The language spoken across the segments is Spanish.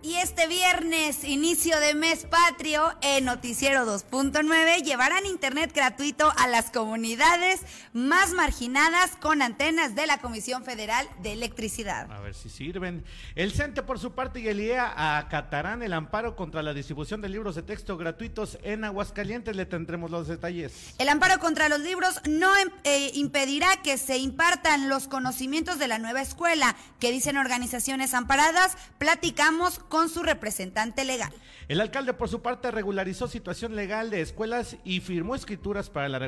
Y este viernes, inicio de mes patrio, en Noticiero 2.9 llevarán internet gratuito a las comunidades más marginadas con antenas de la Comisión Federal de Electricidad. A ver si sirven. El CENTE, por su parte, y el IEA acatarán el amparo contra la distribución de libros de texto gratuitos en Aguascalientes. Le tendremos los detalles. El amparo contra los libros no em, eh, impedirá que se impartan los conocimientos de la nueva escuela, que dicen organizaciones amparadas. Platicamos con su representante legal. El alcalde, por su parte, regularizó situación legal de escuelas y firmó escrituras para la,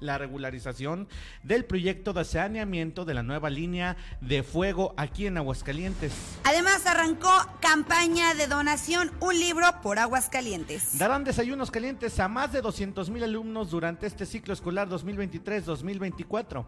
la regularización del proyecto de saneamiento de la nueva línea de fuego aquí en Aguascalientes. Además, arrancó campaña de donación Un libro por Aguascalientes. Darán desayunos calientes a más de 200 mil alumnos durante este ciclo escolar 2023-2024.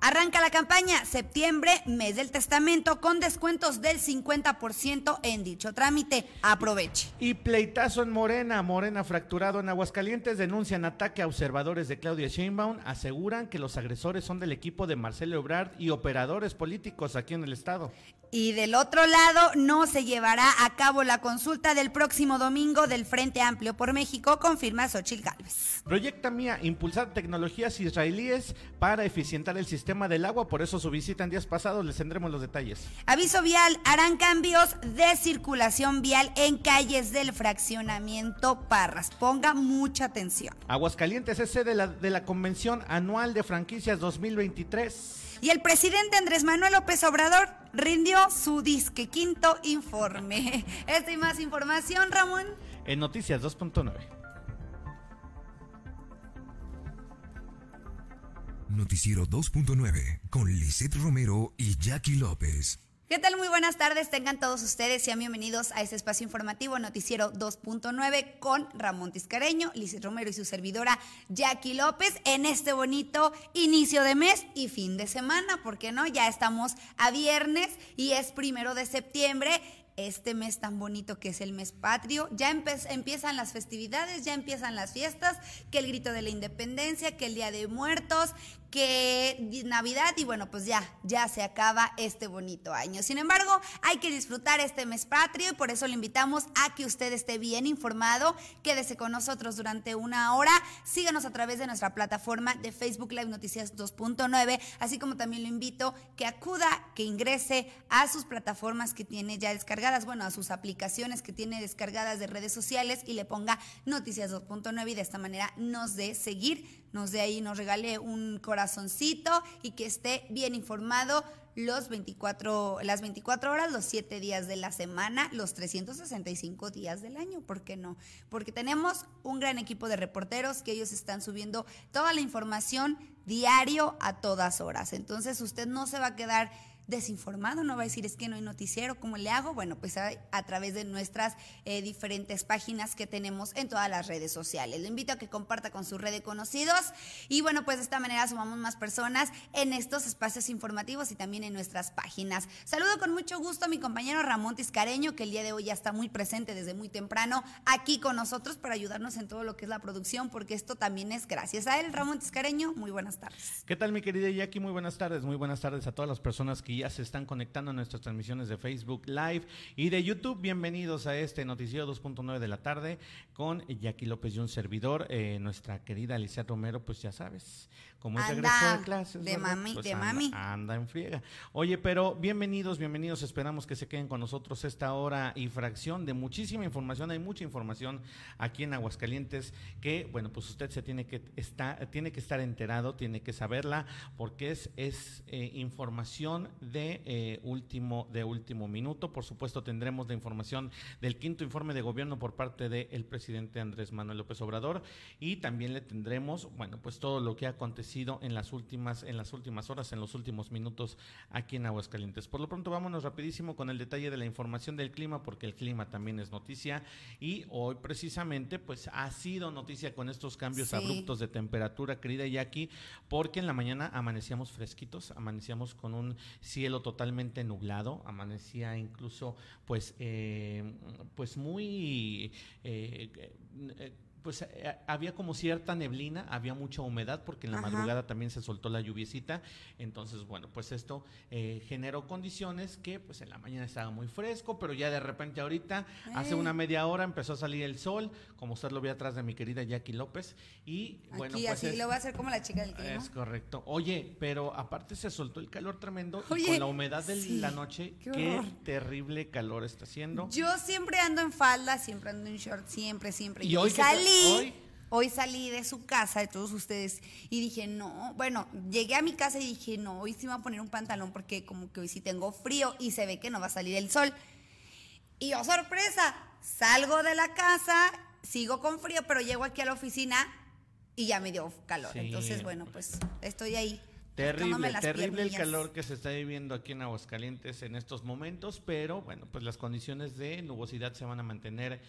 Arranca la campaña septiembre, mes del testamento, con descuentos del 50% en dicho trámite. Aproveche. Y pleitazo en Morena, Morena fracturado en Aguascalientes, denuncian ataque a observadores de Claudia Sheinbaum, aseguran que los agresores son del equipo de Marcelo Ebrard y operadores políticos aquí en el estado. Y del otro lado, no se llevará a cabo la consulta del próximo domingo del Frente Amplio por México, confirma Xochitl Gálvez. Proyecta Mía impulsar tecnologías israelíes para eficientar el sistema del agua, por eso su visita en días pasados les tendremos los detalles. Aviso vial, harán cambios de circulación vial en calles del fraccionamiento Parras. Ponga mucha atención. Aguascalientes es sede de la, de la Convención Anual de Franquicias 2023. Y el presidente Andrés Manuel López Obrador rindió su disque quinto informe. Esta y más información, Ramón. En Noticias 2.9. Noticiero 2.9 con Lisette Romero y Jackie López. ¿Qué tal? Muy buenas tardes, tengan todos ustedes, sean bienvenidos a este espacio informativo Noticiero 2.9 con Ramón Tiscareño, Liz Romero y su servidora Jackie López en este bonito inicio de mes y fin de semana, porque no? Ya estamos a viernes y es primero de septiembre este mes tan bonito que es el mes patrio. Ya empiezan las festividades, ya empiezan las fiestas, que el grito de la independencia, que el Día de Muertos, que Navidad y bueno, pues ya, ya se acaba este bonito año. Sin embargo, hay que disfrutar este mes patrio y por eso le invitamos a que usted esté bien informado, quédese con nosotros durante una hora, síganos a través de nuestra plataforma de Facebook Live Noticias 2.9, así como también lo invito que acuda, que ingrese a sus plataformas que tiene ya descargadas, bueno, a sus aplicaciones que tiene descargadas de redes sociales y le ponga Noticias 2.9 y de esta manera nos dé seguir nos dé ahí, nos regale un corazoncito y que esté bien informado los 24, las 24 horas, los 7 días de la semana, los 365 días del año, ¿por qué no? Porque tenemos un gran equipo de reporteros que ellos están subiendo toda la información diario a todas horas. Entonces usted no se va a quedar desinformado, no va a decir es que no hay noticiero, ¿cómo le hago? Bueno, pues a, través de nuestras eh, diferentes páginas que tenemos en todas las redes sociales. Le invito a que comparta con su red de conocidos y bueno, pues de esta manera sumamos más personas en estos espacios informativos y también en nuestras páginas. Saludo con mucho gusto a mi compañero Ramón Tiscareño, que el día de hoy ya está muy presente desde muy temprano aquí con nosotros para ayudarnos en todo lo que es la producción, porque esto también es gracias a él. Ramón Tiscareño, muy buenas tardes. ¿Qué tal mi querida Jackie? Muy buenas tardes, muy buenas tardes a todas las personas que se están conectando a nuestras transmisiones de Facebook Live y de YouTube. Bienvenidos a este noticiero 2.9 de la tarde con Jackie López y un servidor, eh, nuestra querida Alicia Romero, pues ya sabes, como es regreso de clases. De mami, pues de anda, mami. Anda en friega. Oye, pero bienvenidos, bienvenidos. Esperamos que se queden con nosotros esta hora y fracción de muchísima información. Hay mucha información aquí en Aguascalientes que, bueno, pues usted se tiene que estar, tiene que estar enterado, tiene que saberla, porque es, es eh, información de eh, último, de último minuto. Por supuesto, tendremos la información del quinto informe de gobierno por parte del presidente Andrés Manuel López Obrador y también le tendremos, bueno, pues todo lo que ha acontecido en las últimas, en las últimas horas, en los últimos minutos aquí en Aguascalientes. Por lo pronto, vámonos rapidísimo con el detalle de la información del clima, porque el clima también es noticia. Y hoy precisamente, pues ha sido noticia con estos cambios Sí. abruptos de temperatura, querida Jackie, porque en la mañana amanecíamos fresquitos, amanecíamos con un cielo totalmente nublado, amanecía incluso, pues, eh, pues muy eh, eh, pues eh, había como cierta neblina, había mucha humedad porque en la Ajá. madrugada también se soltó la lluviecita, entonces bueno, pues esto eh, generó condiciones que pues en la mañana estaba muy fresco, pero ya de repente ahorita, hace Eh. una media hora empezó a salir el sol, como usted lo ve atrás de mi querida Jackie López, y bueno, Aquí pues así es- lo voy a hacer como la chica del clima. es correcto. Oye, pero aparte se soltó el calor tremendo y con la humedad de sí, la noche, qué terrible calor está haciendo. Yo siempre ando en falda, siempre ando en short, siempre, siempre. ¿Y hoy? Salí, ¿Hoy? hoy? salí de su casa, de todos ustedes, y dije, no, bueno, llegué a mi casa y dije, no, hoy sí me voy a poner un pantalón porque como que hoy sí tengo frío y se ve que no va a salir el sol. Y yo, sorpresa, salgo de la casa, sigo con frío, pero llego aquí a la oficina y ya me dio calor. Sí. Entonces, bueno, pues estoy ahí. Terrible, terrible el calor que se está viviendo aquí en Aguascalientes en estos momentos, pero bueno, pues las condiciones de nubosidad se van a mantener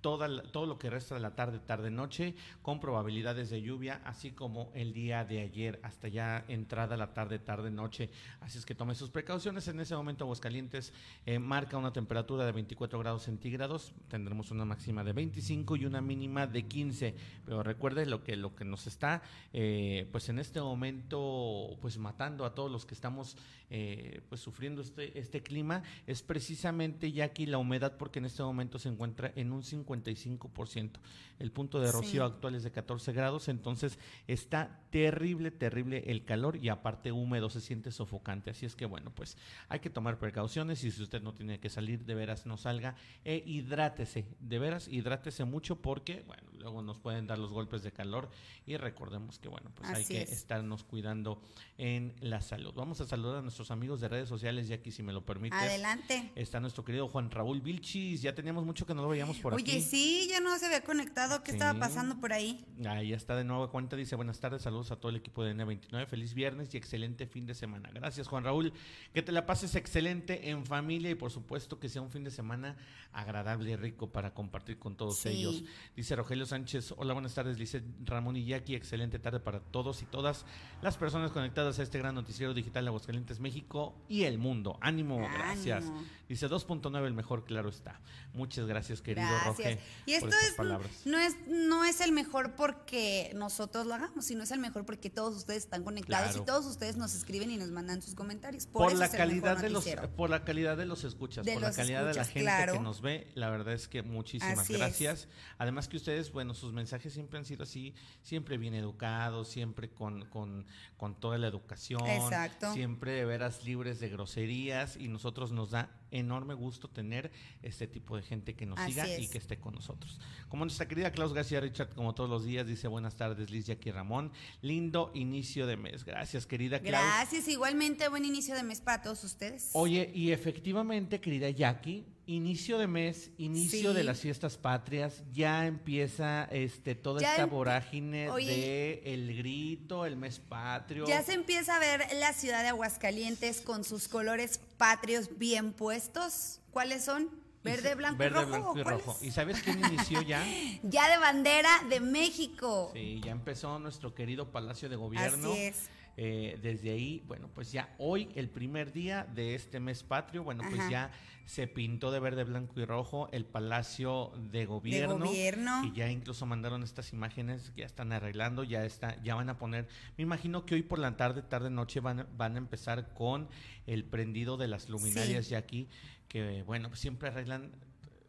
toda todo lo que resta de la tarde, tarde, noche, con probabilidades de lluvia, así como el día de ayer, hasta ya entrada la tarde, tarde, noche. Así es que tome sus precauciones. En ese momento Aguascalientes eh, marca una temperatura de 24 grados centígrados, tendremos una máxima de 25 y una mínima de 15. Pero recuerde lo que, lo que nos está, eh, pues en este momento, pues matando a todos los que estamos eh, pues sufriendo este, este clima, es precisamente ya aquí la humedad, porque en este momento se encuentra en un 55%. El punto de rocío Sí. actual es de 14 grados, entonces está terrible, terrible el calor y aparte húmedo, se siente sofocante. Así es que bueno, pues hay que tomar precauciones y si usted no tiene que salir, de veras no salga e hidrátese, de veras hidrátese mucho porque, bueno, luego nos pueden dar los golpes de calor y recordemos que, bueno, pues hay que es. estarnos cuidando en la salud. Vamos a saludar a nuestros amigos de redes sociales, ya aquí si me lo permites. Adelante. Está nuestro querido Juan Raúl Vilchis, ya teníamos mucho que no lo veíamos por Oye, aquí. Sí, ya no se había conectado. ¿Qué Sí. estaba pasando por ahí? Ahí está de nuevo cuenta, dice buenas tardes, saludos a todo el equipo de N29, feliz viernes y excelente fin de semana. Gracias Juan Raúl, que te la pases excelente en familia y por supuesto que sea un fin de semana agradable y rico para compartir con todos Sí. ellos. Dice Rogelio Sánchez, hola buenas tardes, dice Ramón y Jackie, excelente tarde para todos y todas las personas conectadas a este gran noticiero digital de Aguascalientes, México y el mundo. Ánimo, gracias. Dice 2.9 el mejor, claro está. Muchas gracias querido Gracias. Y esto es, palabras. no es no es el mejor porque nosotros lo hagamos, sino es el mejor porque todos ustedes están conectados Claro. y todos ustedes nos escriben y nos mandan sus comentarios. Por, por eso la es el mejor calidad de los por la calidad de los escuchas De por la calidad de la gente claro. que nos ve la verdad es que muchísimas Así es. gracias además que ustedes bueno sus mensajes siempre han sido así siempre bien educados siempre con, con, con toda la educación Exacto. siempre de veras libres de groserías y nosotros nos da enorme gusto tener este tipo de gente que nos Así siga y que esté con nosotros. Como nuestra querida Klaus García Richard como todos los días dice buenas tardes Liz Jackie Ramón. Lindo inicio de mes. Gracias querida Klaus Gracias, igualmente buen inicio de mes para todos ustedes. Oye, y efectivamente, querida Jackie, inicio de mes, inicio Sí. de las fiestas patrias, ya empieza este toda Ya esta vorágine Oye. de el grito, el mes patrio. Ya se empieza a ver la ciudad de Aguascalientes con sus colores patrios bien puestos. ¿Cuáles son? Verde, blanco y verde, rojo. blanco y rojo. ¿Y sabes quién inició ya? Ya de bandera de México. Sí, ya empezó nuestro querido Palacio de Gobierno. Así es. Eh, desde ahí, bueno, pues ya hoy, el primer día de este mes patrio, bueno, pues ya se pintó de verde, blanco y rojo el Palacio de Gobierno. Gobierno. Y ya incluso mandaron estas imágenes que ya están arreglando, ya está, ya van a poner. Me imagino que hoy por la tarde, tarde, noche van, a- van a empezar con el prendido de las luminarias Sí. ya aquí, que bueno, pues siempre arreglan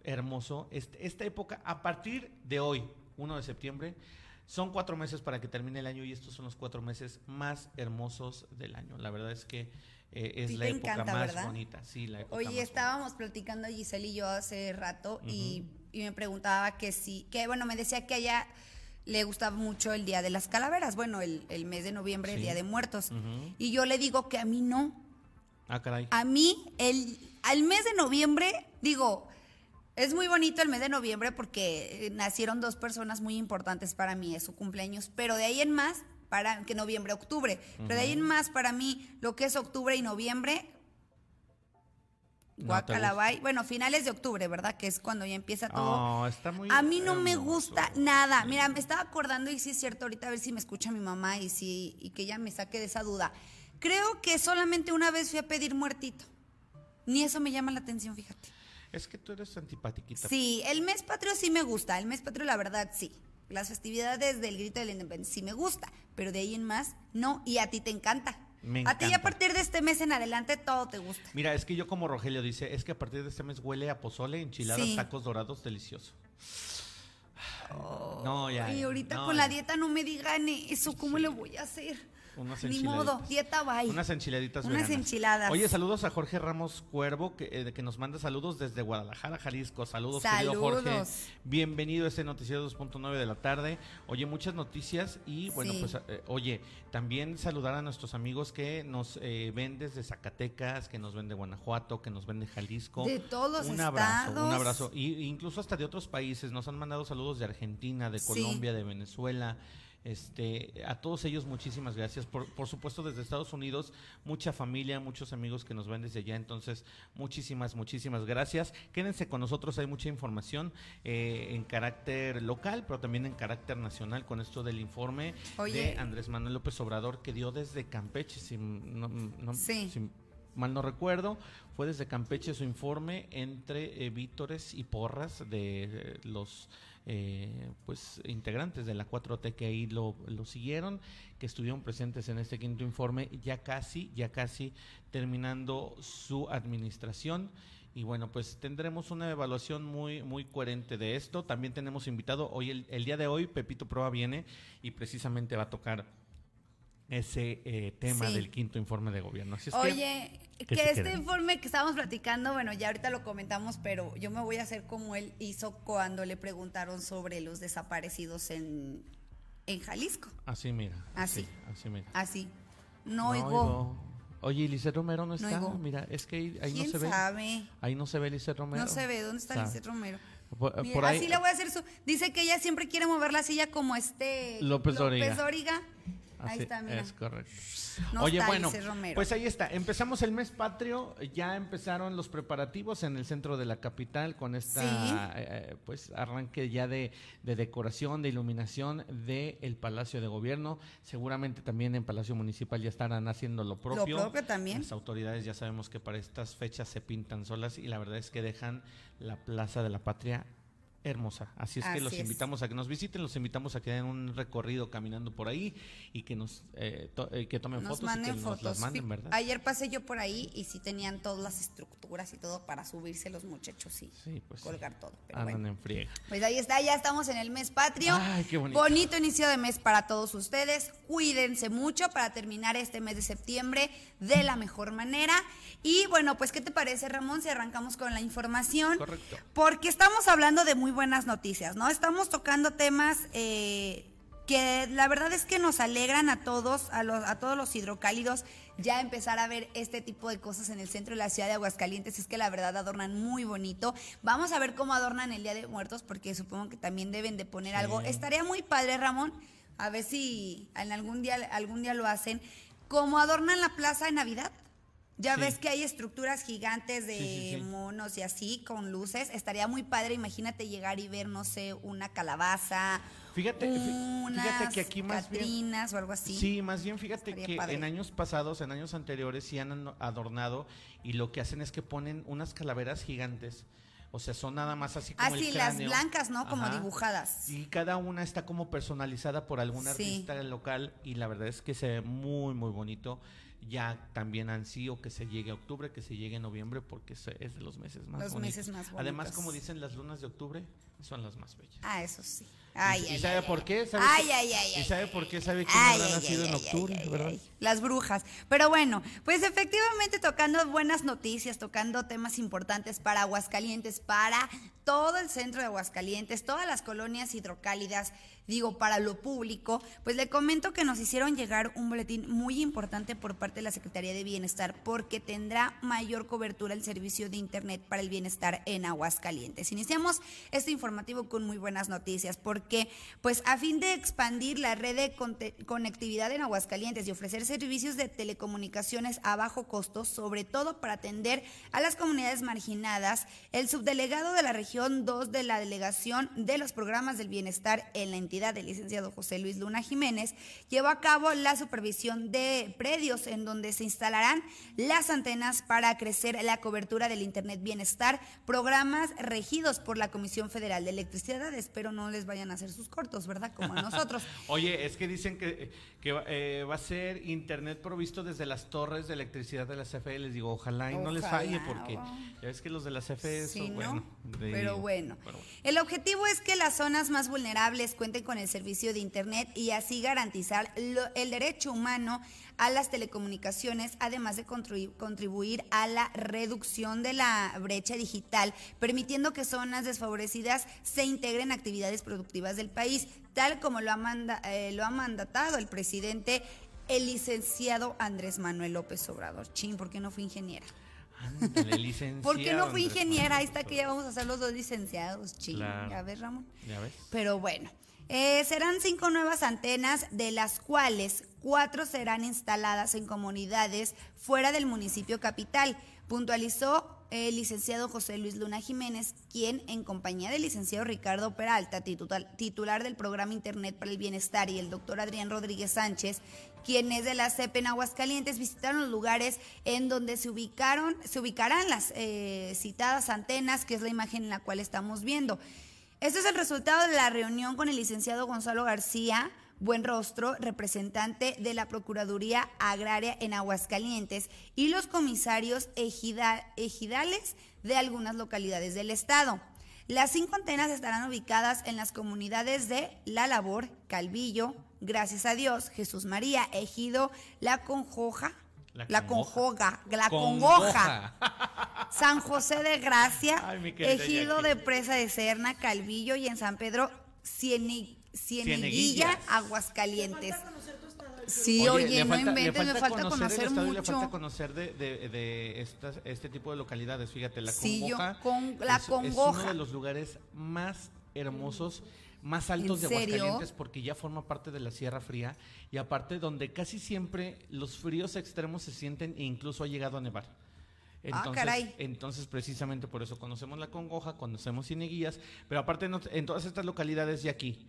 hermoso. Este- esta época, a partir de hoy, 1 de septiembre, son cuatro meses para que termine el año y estos son los cuatro meses más hermosos del año. La verdad es que eh, es Sí la época encanta, más ¿verdad? bonita. Sí, la época más Oye, bonita. estábamos platicando Giselle y yo hace rato y, y me preguntaba que sí, que bueno, me decía que a ella le gustaba mucho el Día de las Calaveras, bueno, el, el mes de noviembre, el. Día de Muertos. Y yo le digo que a mí no. Ah, caray. A mí, el, al mes de noviembre, digo, es muy bonito el mes de noviembre porque eh, nacieron dos personas muy importantes para mí, es su cumpleaños, pero de ahí en más, para que noviembre, octubre, pero de ahí en más para mí, lo que es octubre y noviembre, No guacalabay, bueno, finales de octubre, ¿verdad? Que es cuando ya empieza todo. Oh, está muy A mí no me gusta nada. Mira, me estaba acordando y sí es cierto, ahorita a ver si me escucha mi mamá y si y que ella me saque de esa duda. Creo que solamente una vez fui a pedir muertito. Ni eso me llama la atención, fíjate. Es que tú eres antipatiquita. Sí, el mes patrio sí me gusta, el mes patrio la verdad sí. Las festividades del grito de la independencia sí me gusta, pero de ahí en más, no. Y a ti te encanta. Me a ti a partir de este mes en adelante todo te gusta. Mira, es que yo como Rogelio dice, es que a partir de este mes huele a pozole, enchiladas, Sí. tacos dorados, delicioso. no, ya. Y ahorita no, con ya. la dieta no me digan eso, ¿cómo le voy a hacer? Unas Ni modo, dieta bye. Unas enchiladitas Unas veganas. enchiladas. Oye, saludos a Jorge Ramos Cuervo, que, eh, que nos manda saludos desde Guadalajara, Jalisco. Saludos, querido Jorge. Saludos. Bienvenido a este noticiero 2.9 de la tarde. Oye, muchas noticias y bueno, Sí. pues eh, oye, también saludar a nuestros amigos que nos eh, ven desde Zacatecas, que nos ven de Guanajuato, que nos ven de Jalisco. De todos los un abrazo, un abrazo. Y incluso hasta de otros países. Nos han mandado saludos de Argentina, de Sí. Colombia, de Venezuela. Este, a todos ellos muchísimas gracias. Por, por supuesto desde Estados Unidos, mucha familia, muchos amigos que nos ven desde allá. Entonces, muchísimas, muchísimas gracias. Quédense con nosotros, hay mucha información eh, en carácter local, pero también en carácter nacional con esto del informe Oye. de Andrés Manuel López Obrador que dio desde Campeche, si, no- no- Sí. si mal no recuerdo, fue desde Campeche su informe entre eh, vítores y porras de eh, los eh, pues integrantes de la 4T que ahí lo, lo siguieron, que estuvieron presentes en este quinto informe, ya casi, ya casi terminando su administración. Y bueno, pues tendremos una evaluación muy, muy coherente de esto. También tenemos invitado hoy, el, el día de hoy, Pepito Proa viene y precisamente va a tocar ese eh, tema Sí. del quinto informe de gobierno. Así es que- Oye, ¿qué que, te este informe que estábamos platicando, bueno, ya ahorita lo comentamos, pero yo me voy a hacer como él hizo cuando le preguntaron sobre los desaparecidos en, en Jalisco. Así mira. Así. Así mira. Así. No, oigo. oigo. Oye, ¿y Lisset Romero no No está? Mira, es que ahí, ahí no ¿Quién se ve. sabe? Ahí no se ve Lisset Romero. No se ve. ¿Dónde está. Lisette Romero? Por, Mira, por ahí. así le voy a hacer su. Dice que ella siempre quiere mover la silla como este. López Dóriga. Dóriga. Ahí está, mira. Es correcto. No Oye, está bueno, Romero. pues ahí está. Empezamos el mes patrio, ya empezaron los preparativos en el centro de la capital con esta, Sí. eh, pues arranque ya de, de decoración, de iluminación del Palacio de Gobierno. Seguramente también en Palacio Municipal ya estarán haciendo lo propio. propio también. Las autoridades ya sabemos que para estas fechas se pintan solas y la verdad es que dejan la Plaza de la Patria hermosa. Así es que los es. invitamos a que nos visiten, los invitamos a que den un recorrido caminando por ahí y que nos eh, to- eh, que tomen Nos fotos y que nos las manden, ¿verdad? Ayer pasé yo por ahí y sí tenían todas las estructuras y todo para subirse los muchachos y Sí, pues sí. colgar todo. Pero Andan bueno. en friega. Pues ahí está, ya estamos en el mes patrio. Ay, qué bonito. Bonito inicio de mes para todos ustedes. Cuídense mucho para terminar este mes de septiembre de la mejor manera. Y bueno, pues, ¿qué te parece, Ramón? Si arrancamos con la información. Correcto. Porque estamos hablando de muy buenas noticias, ¿no? Estamos tocando temas eh, que la verdad es que nos alegran a todos, a, los, a todos los hidrocálidos, ya empezar a ver este tipo de cosas en el centro de la ciudad de Aguascalientes. Es que la verdad adornan muy bonito. Vamos a ver cómo adornan el Día de Muertos, porque supongo que también deben de poner algo. Estaría muy padre, Ramón, a ver si en algún día, algún día lo hacen, como adornan la plaza de Navidad. Ya Sí. ves que hay estructuras gigantes de Sí, sí, sí. monos y así, con luces. Estaría muy padre, imagínate llegar y ver, no sé, una calabaza, Fíjate, fí- unas fíjate que aquí más bien o algo así. Sí, más bien fíjate Estaría que padre. en años pasados, en años anteriores, sí han adornado y lo que hacen es que ponen unas calaveras gigantes. O sea, son nada más así como Ah, el sí, las blancas, ¿no? Como dibujadas. Y cada una está como personalizada por algún Sí. artista local y la verdad es que se ve muy, muy bonito. Ya también ansío que se llegue a octubre, que se llegue a noviembre, porque es de los meses más Los bonitos. meses más Además, bonitos. como dicen, las lunas de octubre son las más bellas. Ah, eso sí. Ay, ¿Y, ay, sabe ay, por qué? ¿Sabe que- ¿Y sabe por qué? ¿Sabe quién Ay, habrá nacido en octubre? ¿verdad? Las brujas. Pero bueno, pues efectivamente tocando buenas noticias, tocando temas importantes para Aguascalientes, para todo el centro de Aguascalientes, todas las colonias hidrocálidas, digo, para lo público, pues le comento que nos hicieron llegar un boletín muy importante por parte de la Secretaría de Bienestar porque tendrá mayor cobertura el servicio de Internet para el bienestar en Aguascalientes. Iniciamos este informativo con muy buenas noticias porque, pues a fin de expandir la red de conectividad en Aguascalientes y ofrecer servicios de telecomunicaciones a bajo costo, sobre todo para atender a las comunidades marginadas, el subdelegado de la región Sección 2 de la Delegación de los Programas del Bienestar en la entidad del licenciado José Luis Luna Jiménez, llevó a cabo la supervisión de predios en donde se instalarán las antenas para crecer la cobertura del Internet Bienestar, programas regidos por la Comisión Federal de Electricidad. Espero no les vayan hacer sus cortos, ¿verdad? Como a nosotros. Oye, es que dicen que, que eh, va a ser Internet provisto desde las torres de electricidad de la CFE. Les digo, ojalá y no les falle porque ya ves que los de la CFE son, bueno, pero bueno. El objetivo es que las zonas más vulnerables cuenten con el servicio de Internet y así garantizar el derecho humano a las telecomunicaciones, además de contribuir a la reducción de la brecha digital, permitiendo que zonas desfavorecidas se integren en actividades productivas del país, tal como lo ha, eh, lo ha mandatado el presidente, el licenciado Andrés Manuel López Obrador. Chin, ¿por qué no fue ingeniera? ¿Por qué no fui ingeniera? Ahí está que ya vamos a ser los dos licenciados, ching. Ya ves, Ramón. Ya ves. Pero bueno, eh, serán cinco nuevas antenas, de las cuales cuatro serán instaladas en comunidades fuera del municipio capital. Puntualizó el licenciado José Luis Luna Jiménez, quien en compañía del licenciado Ricardo Peralta, titular del programa Internet para el Bienestar, y el doctor Adrián Rodríguez Sánchez, quienes de la CEP en Aguascalientes visitaron los lugares en donde se ubicaron, se ubicarán las eh, citadas antenas, que es la imagen en la cual estamos viendo. Este es el resultado de la reunión con el licenciado Gonzalo García, Buen Rostro, representante de la Procuraduría Agraria en Aguascalientes, y los comisarios ejidales de algunas localidades del estado. Las cinco antenas estarán ubicadas en las comunidades de La Labor, Calvillo, Gracias a Dios, Jesús María, Ejido, La Conjoja, la, Conjoga, La Congoja, San José de Gracia, Ejido de Presa de Serna, Calvillo y en San Pedro, Cieneguilla, Aguascalientes. Sí, oye, no inventes, me falta conocer, mucho. Le falta conocer de, de, este tipo de localidades. Fíjate, la Congoja. con, la Congoja. Es uno de los lugares más hermosos más altos de Aguascalientes porque ya forma parte de la Sierra Fría y aparte donde casi siempre los fríos extremos se sienten e incluso ha llegado a nevar. Ah, entonces, entonces, precisamente por eso conocemos la Congoja, conocemos Cineguías, pero aparte en todas estas localidades de aquí,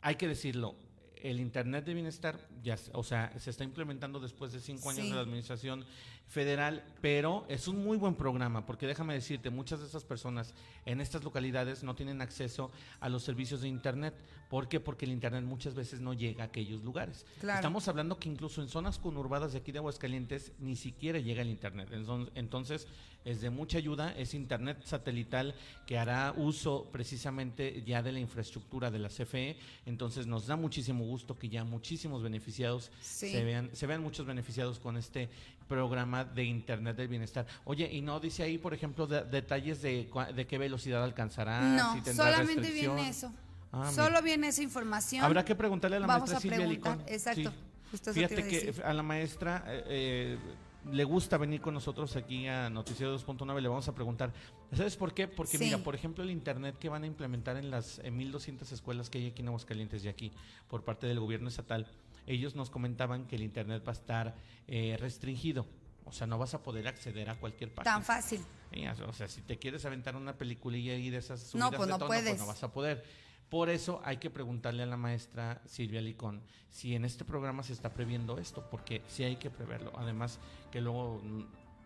hay que decirlo, el Internet de Bienestar, ya, o sea, se está implementando después de cinco años de la administración federal, pero es un muy buen programa, porque déjame decirte, muchas de esas personas en estas localidades no tienen acceso a los servicios de Internet. ¿Por qué? Porque el Internet muchas veces no llega a aquellos lugares. Estamos hablando que incluso en zonas conurbadas de aquí de Aguascalientes ni siquiera llega el Internet. Entonces, es de mucha ayuda, es Internet satelital que hará uso precisamente ya de la infraestructura de la CFE, entonces nos da muchísimo gusto que ya muchísimos beneficiados se, vean, se vean muchos beneficiados con este programa de Internet del Bienestar. Oye, y no dice ahí, por ejemplo, detalles de, de, qué velocidad alcanzará, no, si solamente viene eso. Ah, Solo viene esa información. Habrá que preguntarle a la maestra Silvia Licón. Exacto. Fíjate que a la maestra eh, eh, le gusta venir con nosotros aquí a Noticiero 2.9, le vamos a preguntar, ¿sabes por qué? Porque mira, por ejemplo, el Internet que van a implementar en las 1.200 escuelas que hay aquí en Aguascalientes y aquí por parte del gobierno estatal, ellos nos comentaban que el Internet va a estar eh, restringido. O sea, no vas a poder acceder a cualquier página. Tan fácil. o sea, si te quieres aventar una peliculilla ahí de esas subidas no, pues no tono, puedes. pues no vas a poder. Por eso hay que preguntarle a la maestra Silvia Licón si en este programa se está previendo esto, porque sí hay que preverlo. Además, que luego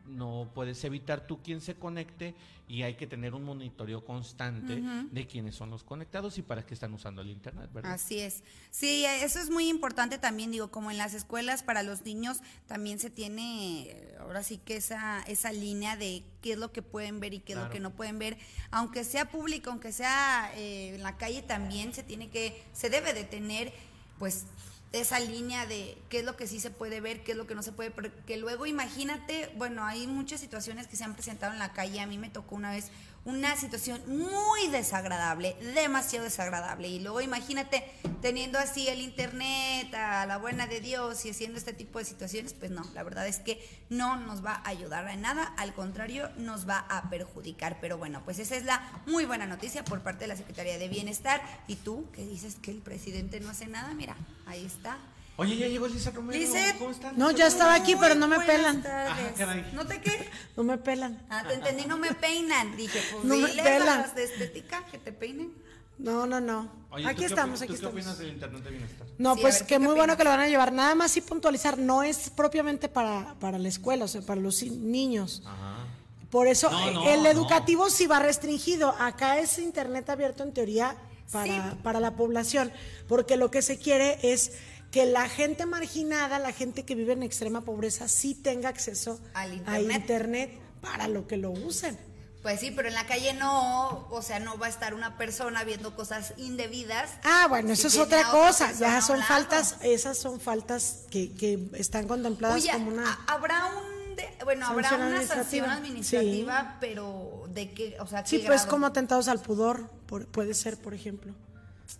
no puedes evitar tú quien se conecte y hay que tener un monitoreo constante de quiénes son los conectados y para qué están usando el internet, ¿verdad? Así es. Sí, eso es muy importante también, digo, como en las escuelas para los niños también se tiene ahora sí que esa esa línea de qué es lo que pueden ver y qué es lo que no pueden ver, aunque sea público, aunque sea eh, en la calle también se tiene que se debe de tener pues esa línea de qué es lo que sí se puede ver, qué es lo que no se puede, porque luego imagínate, bueno, hay muchas situaciones que se han presentado en la calle, a mí me tocó una vez una situación muy desagradable, demasiado desagradable. Y luego imagínate teniendo así el internet a la buena de Dios y haciendo este tipo de situaciones, pues no, la verdad es que no nos va a ayudar en nada, al contrario, nos va a perjudicar. Pero bueno, pues esa es la muy buena noticia por parte de la Secretaría de Bienestar. Y tú, que dices que el presidente no hace nada, mira, ahí está Oye, ya llegó Lisa Romero. Lizeth. ¿Cómo están? No, ya estaba aquí, pero no me pelan. tardes. Ah, caray. ¿No te qué? No me pelan. Ah, te entendí, no me peinan. Dije, pues No me diles pelan. a las de estética que te peinen. No, no, no. Oye, ¿tú aquí qué estamos, opi- aquí ¿Tú qué opinas estamos. del Internet de Bienestar? No, Sí, pues ver, que ¿qué muy bueno que lo van a llevar. Nada más sí puntualizar, no es propiamente para, para la escuela, o sea, para los niños. Ajá. Por eso No, eh, no, el no. educativo sí va restringido. Acá es internet abierto en teoría para, Sí. para la población, porque lo que se quiere es que la gente marginada, la gente que vive en extrema pobreza, sí tenga acceso Al a internet. internet para lo que lo usen. Pues sí, pero en la calle no, o sea, no va a estar una persona viendo cosas indebidas. Ah, bueno, Si eso es otra cosa. Ya son faltas, esas son faltas que, que están contempladas Oye, como una. ¿ha- ¿habrá un, de- bueno, habrá una sanción administrativa, pero de qué, o sea, qué Sí, pues como atentados al pudor, por- puede ser, por ejemplo.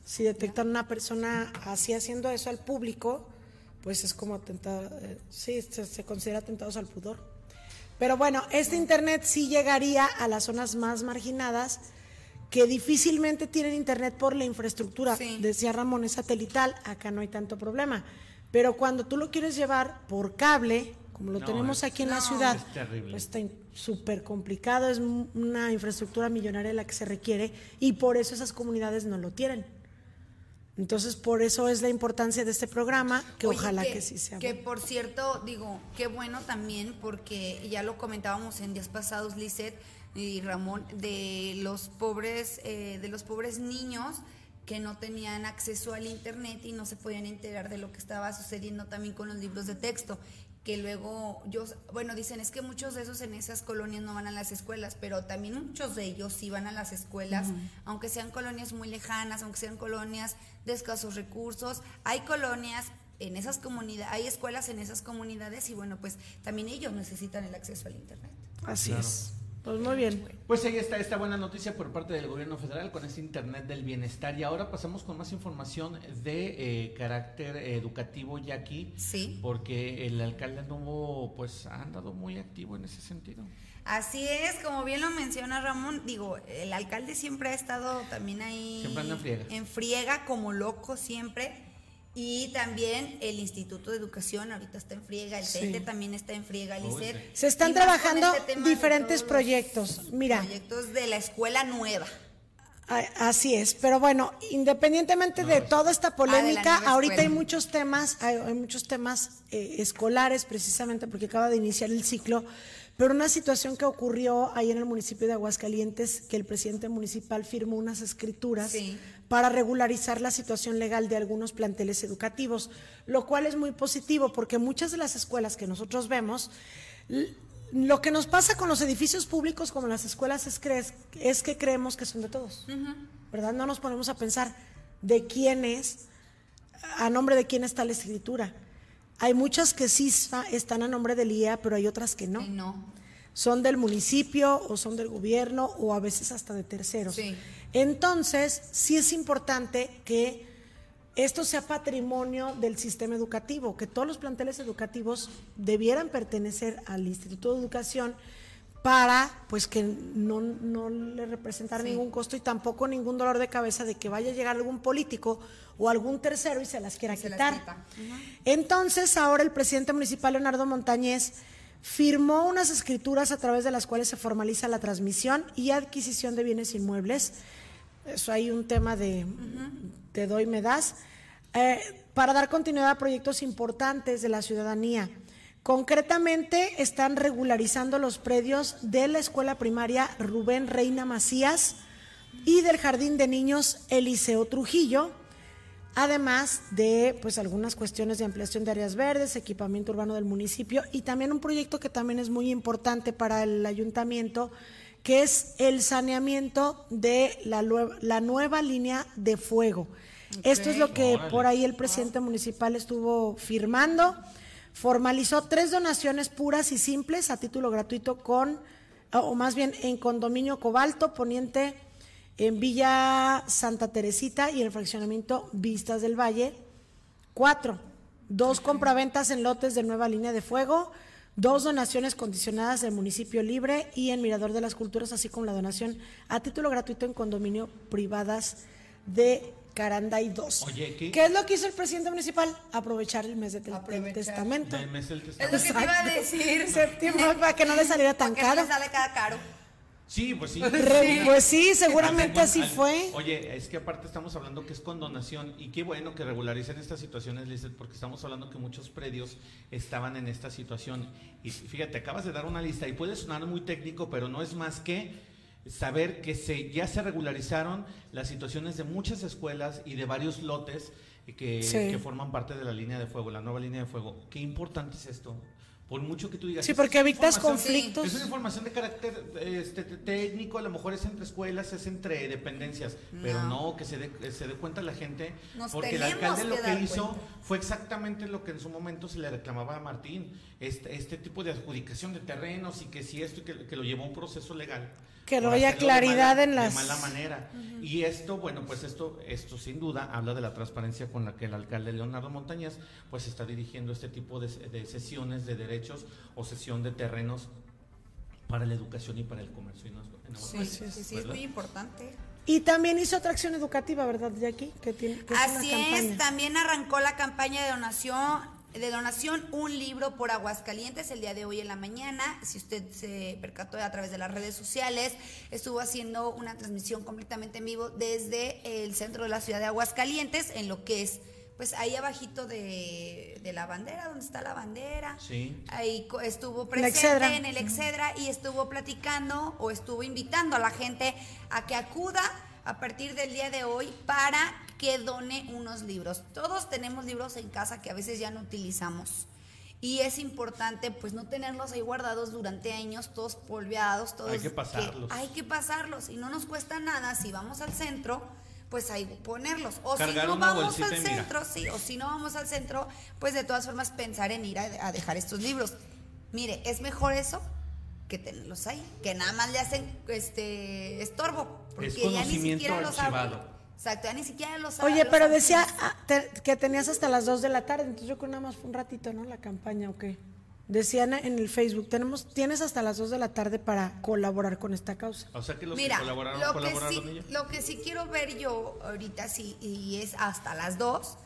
Si detectan una persona así haciendo eso al público, pues es como atentado, eh, sí, se, se considera atentados al pudor. Pero bueno, este internet sí llegaría a las zonas más marginadas que difícilmente tienen internet por la infraestructura. Sí. Decía Ramón, es satelital, acá no hay tanto problema. Pero cuando tú lo quieres llevar por cable, como lo No, tenemos es- aquí en la ciudad, es pues está súper complicado, es una infraestructura millonaria la que se requiere y por eso esas comunidades no lo tienen. Entonces, por eso es la importancia de este programa, que Oye, ojalá que, sí sea. Que bueno. por cierto, digo, qué bueno también, porque ya lo comentábamos en días pasados, Lisette y Ramón, de los pobres, eh, de los pobres niños que no tenían acceso al internet y no se podían enterar de lo que estaba sucediendo también con los libros de texto que luego yo bueno dicen es que muchos de esos en esas colonias no van a las escuelas pero también muchos de ellos sí van a las escuelas aunque sean colonias muy lejanas aunque sean colonias de escasos recursos. Hay colonias en esas comunidades hay escuelas en esas comunidades y bueno pues también ellos necesitan el acceso al internet. Así es. Pues muy bien. Pues ahí está esta buena noticia por parte del gobierno federal con este Internet del Bienestar. Y ahora pasamos con más información de eh, carácter educativo ya aquí, sí porque el alcalde anduvo, pues ha andado muy activo en ese sentido. Así es, como bien lo menciona Ramón, digo, el alcalde siempre ha estado también ahí Siempre anda en friega. en friega, como loco siempre. Y también el Instituto de Educación ahorita está en friega, el Sí. CENTE también está en friega, sí. Se están Y trabajando este diferentes proyectos. Mira. Proyectos de la escuela nueva. Así es, pero bueno, independientemente de toda esta polémica, Ah, nueva ahorita escuela. hay muchos temas, hay, hay muchos temas eh, escolares precisamente porque acaba de iniciar el ciclo, pero una situación que ocurrió ahí en el municipio de Aguascalientes, que el presidente municipal firmó unas escrituras Sí. para regularizar la situación legal de algunos planteles educativos, lo cual es muy positivo porque muchas de las escuelas que nosotros vemos lo que nos pasa con los edificios públicos como las escuelas es, es que creemos que son de todos, ¿verdad? No nos ponemos a pensar de quién es, a nombre de quién está la escritura. Hay muchas que sí están a nombre del IEA, pero hay otras que no. No. Son del municipio o son del gobierno o a veces hasta de terceros. Sí. Entonces, sí es importante que esto sea patrimonio del sistema educativo, que todos los planteles educativos debieran pertenecer al Instituto de Educación para pues que no, no le representar Sí. ningún costo y tampoco ningún dolor de cabeza de que vaya a llegar algún político o algún tercero y se las quiera Se las quitar. quita. Entonces, ahora el presidente municipal Leonardo Montañez firmó unas escrituras a través de las cuales se formaliza la transmisión y adquisición de bienes inmuebles. Eso hay un tema de te doy, me das, eh, para dar continuidad a proyectos importantes de la ciudadanía. Concretamente, están regularizando los predios de la escuela primaria Rubén Reina Macías y del Jardín de Niños Eliseo Trujillo, además de pues algunas cuestiones de ampliación de áreas verdes, equipamiento urbano del municipio y también un proyecto que también es muy importante para el ayuntamiento, que es el saneamiento de la, nueva línea de fuego. Esto es lo que por ahí el presidente municipal estuvo firmando. Formalizó tres donaciones puras y simples a título gratuito con, o más bien en condominio Cobalto, Poniente, en Villa Santa Teresita y en el fraccionamiento Vistas del Valle. Cuatro, dos compraventas en lotes de nueva línea de fuego, dos donaciones condicionadas del municipio libre y en Mirador de las Culturas, así como la donación a título gratuito en condominio privadas de Caranday 2. Oye, ¿qué? ¿qué es lo que hizo el presidente municipal? Aprovechar el mes de Aprovechar. testamento. Del mes del Es lo testamento. que te iba a decir. Séptimo, para que no le saliera tan Porque no caro. le sale cada caro. Sí, pues sí. Re- Pues sí, seguramente Al- así al- fue. Oye, es que aparte estamos hablando que es con donación y qué bueno que regularicen estas situaciones, Lizeth, porque estamos hablando que muchos predios estaban en esta situación. Y fíjate, acabas de dar una lista y puede sonar muy técnico, pero no es más que saber que se, ya se regularizaron las situaciones de muchas escuelas y de varios lotes que, Sí. que forman parte de la línea de fuego, la nueva línea de fuego. Qué importante es esto. Por mucho que tú digas. Sí, "Esta porque evitas conflictos. Es una información de carácter este, te- técnico, a lo mejor es entre escuelas, es entre dependencias, pero no, que se dé, se dé cuenta la gente, Nos porque el alcalde que lo que hizo cuenta. fue exactamente lo que en su momento se le reclamaba a Martín, este, este tipo de adjudicación de terrenos y que si esto y que, que lo llevó a un proceso legal. Que no haya claridad mala- en las- De mala manera. Y esto, bueno, pues esto, esto sin duda habla de la transparencia con la que el alcalde Leonardo Montañez pues está dirigiendo este tipo de, de sesiones de derechos o sesión de terrenos para la educación y para el comercio. en Aguas- en Sí, Aguascalientes, sí, sí, es muy importante. Y también hizo otra acción educativa, ¿verdad, Jackie? Que tiene, que es una Así campaña. es, también arrancó la campaña de donación de donación un libro por Aguascalientes el día de hoy en la mañana. Si usted se percató a través de las redes sociales, estuvo haciendo una transmisión completamente en vivo desde el centro de la ciudad de Aguascalientes, en lo que es, pues ahí abajito de, de la bandera, donde está la bandera. Sí. Ahí estuvo presente en el Excedra y estuvo platicando o estuvo invitando a la gente a que acuda a partir del día de hoy para que done unos libros. Todos tenemos libros en casa que a veces ya no utilizamos. Y es importante pues no tenerlos ahí guardados durante años, todos polveados, todos... Hay que pasarlos. hay que pasarlos y no nos cuesta nada si vamos al centro, pues ahí ponerlos. O Cargar si no vamos al centro, sí, o si no vamos al centro, pues de todas formas pensar en ir a, a dejar estos libros. Mire, es mejor eso que tenerlos ahí, que nada más le hacen este estorbo, porque Es ya ni siquiera los abren. archivado. Exacto, ya ni siquiera los. Oye, los pero decía ah, te- que tenías hasta las 2 de la tarde, entonces yo creo que nada más fue un ratito, ¿no? La campaña, ¿o qué? Decían en el Facebook, tenemos, tienes hasta las 2 de la tarde para colaborar con esta causa. O sea que los Mira, que colaboraron, lo que, colaboraron sí, en ella. lo que sí quiero ver yo ahorita sí, y es hasta las 2,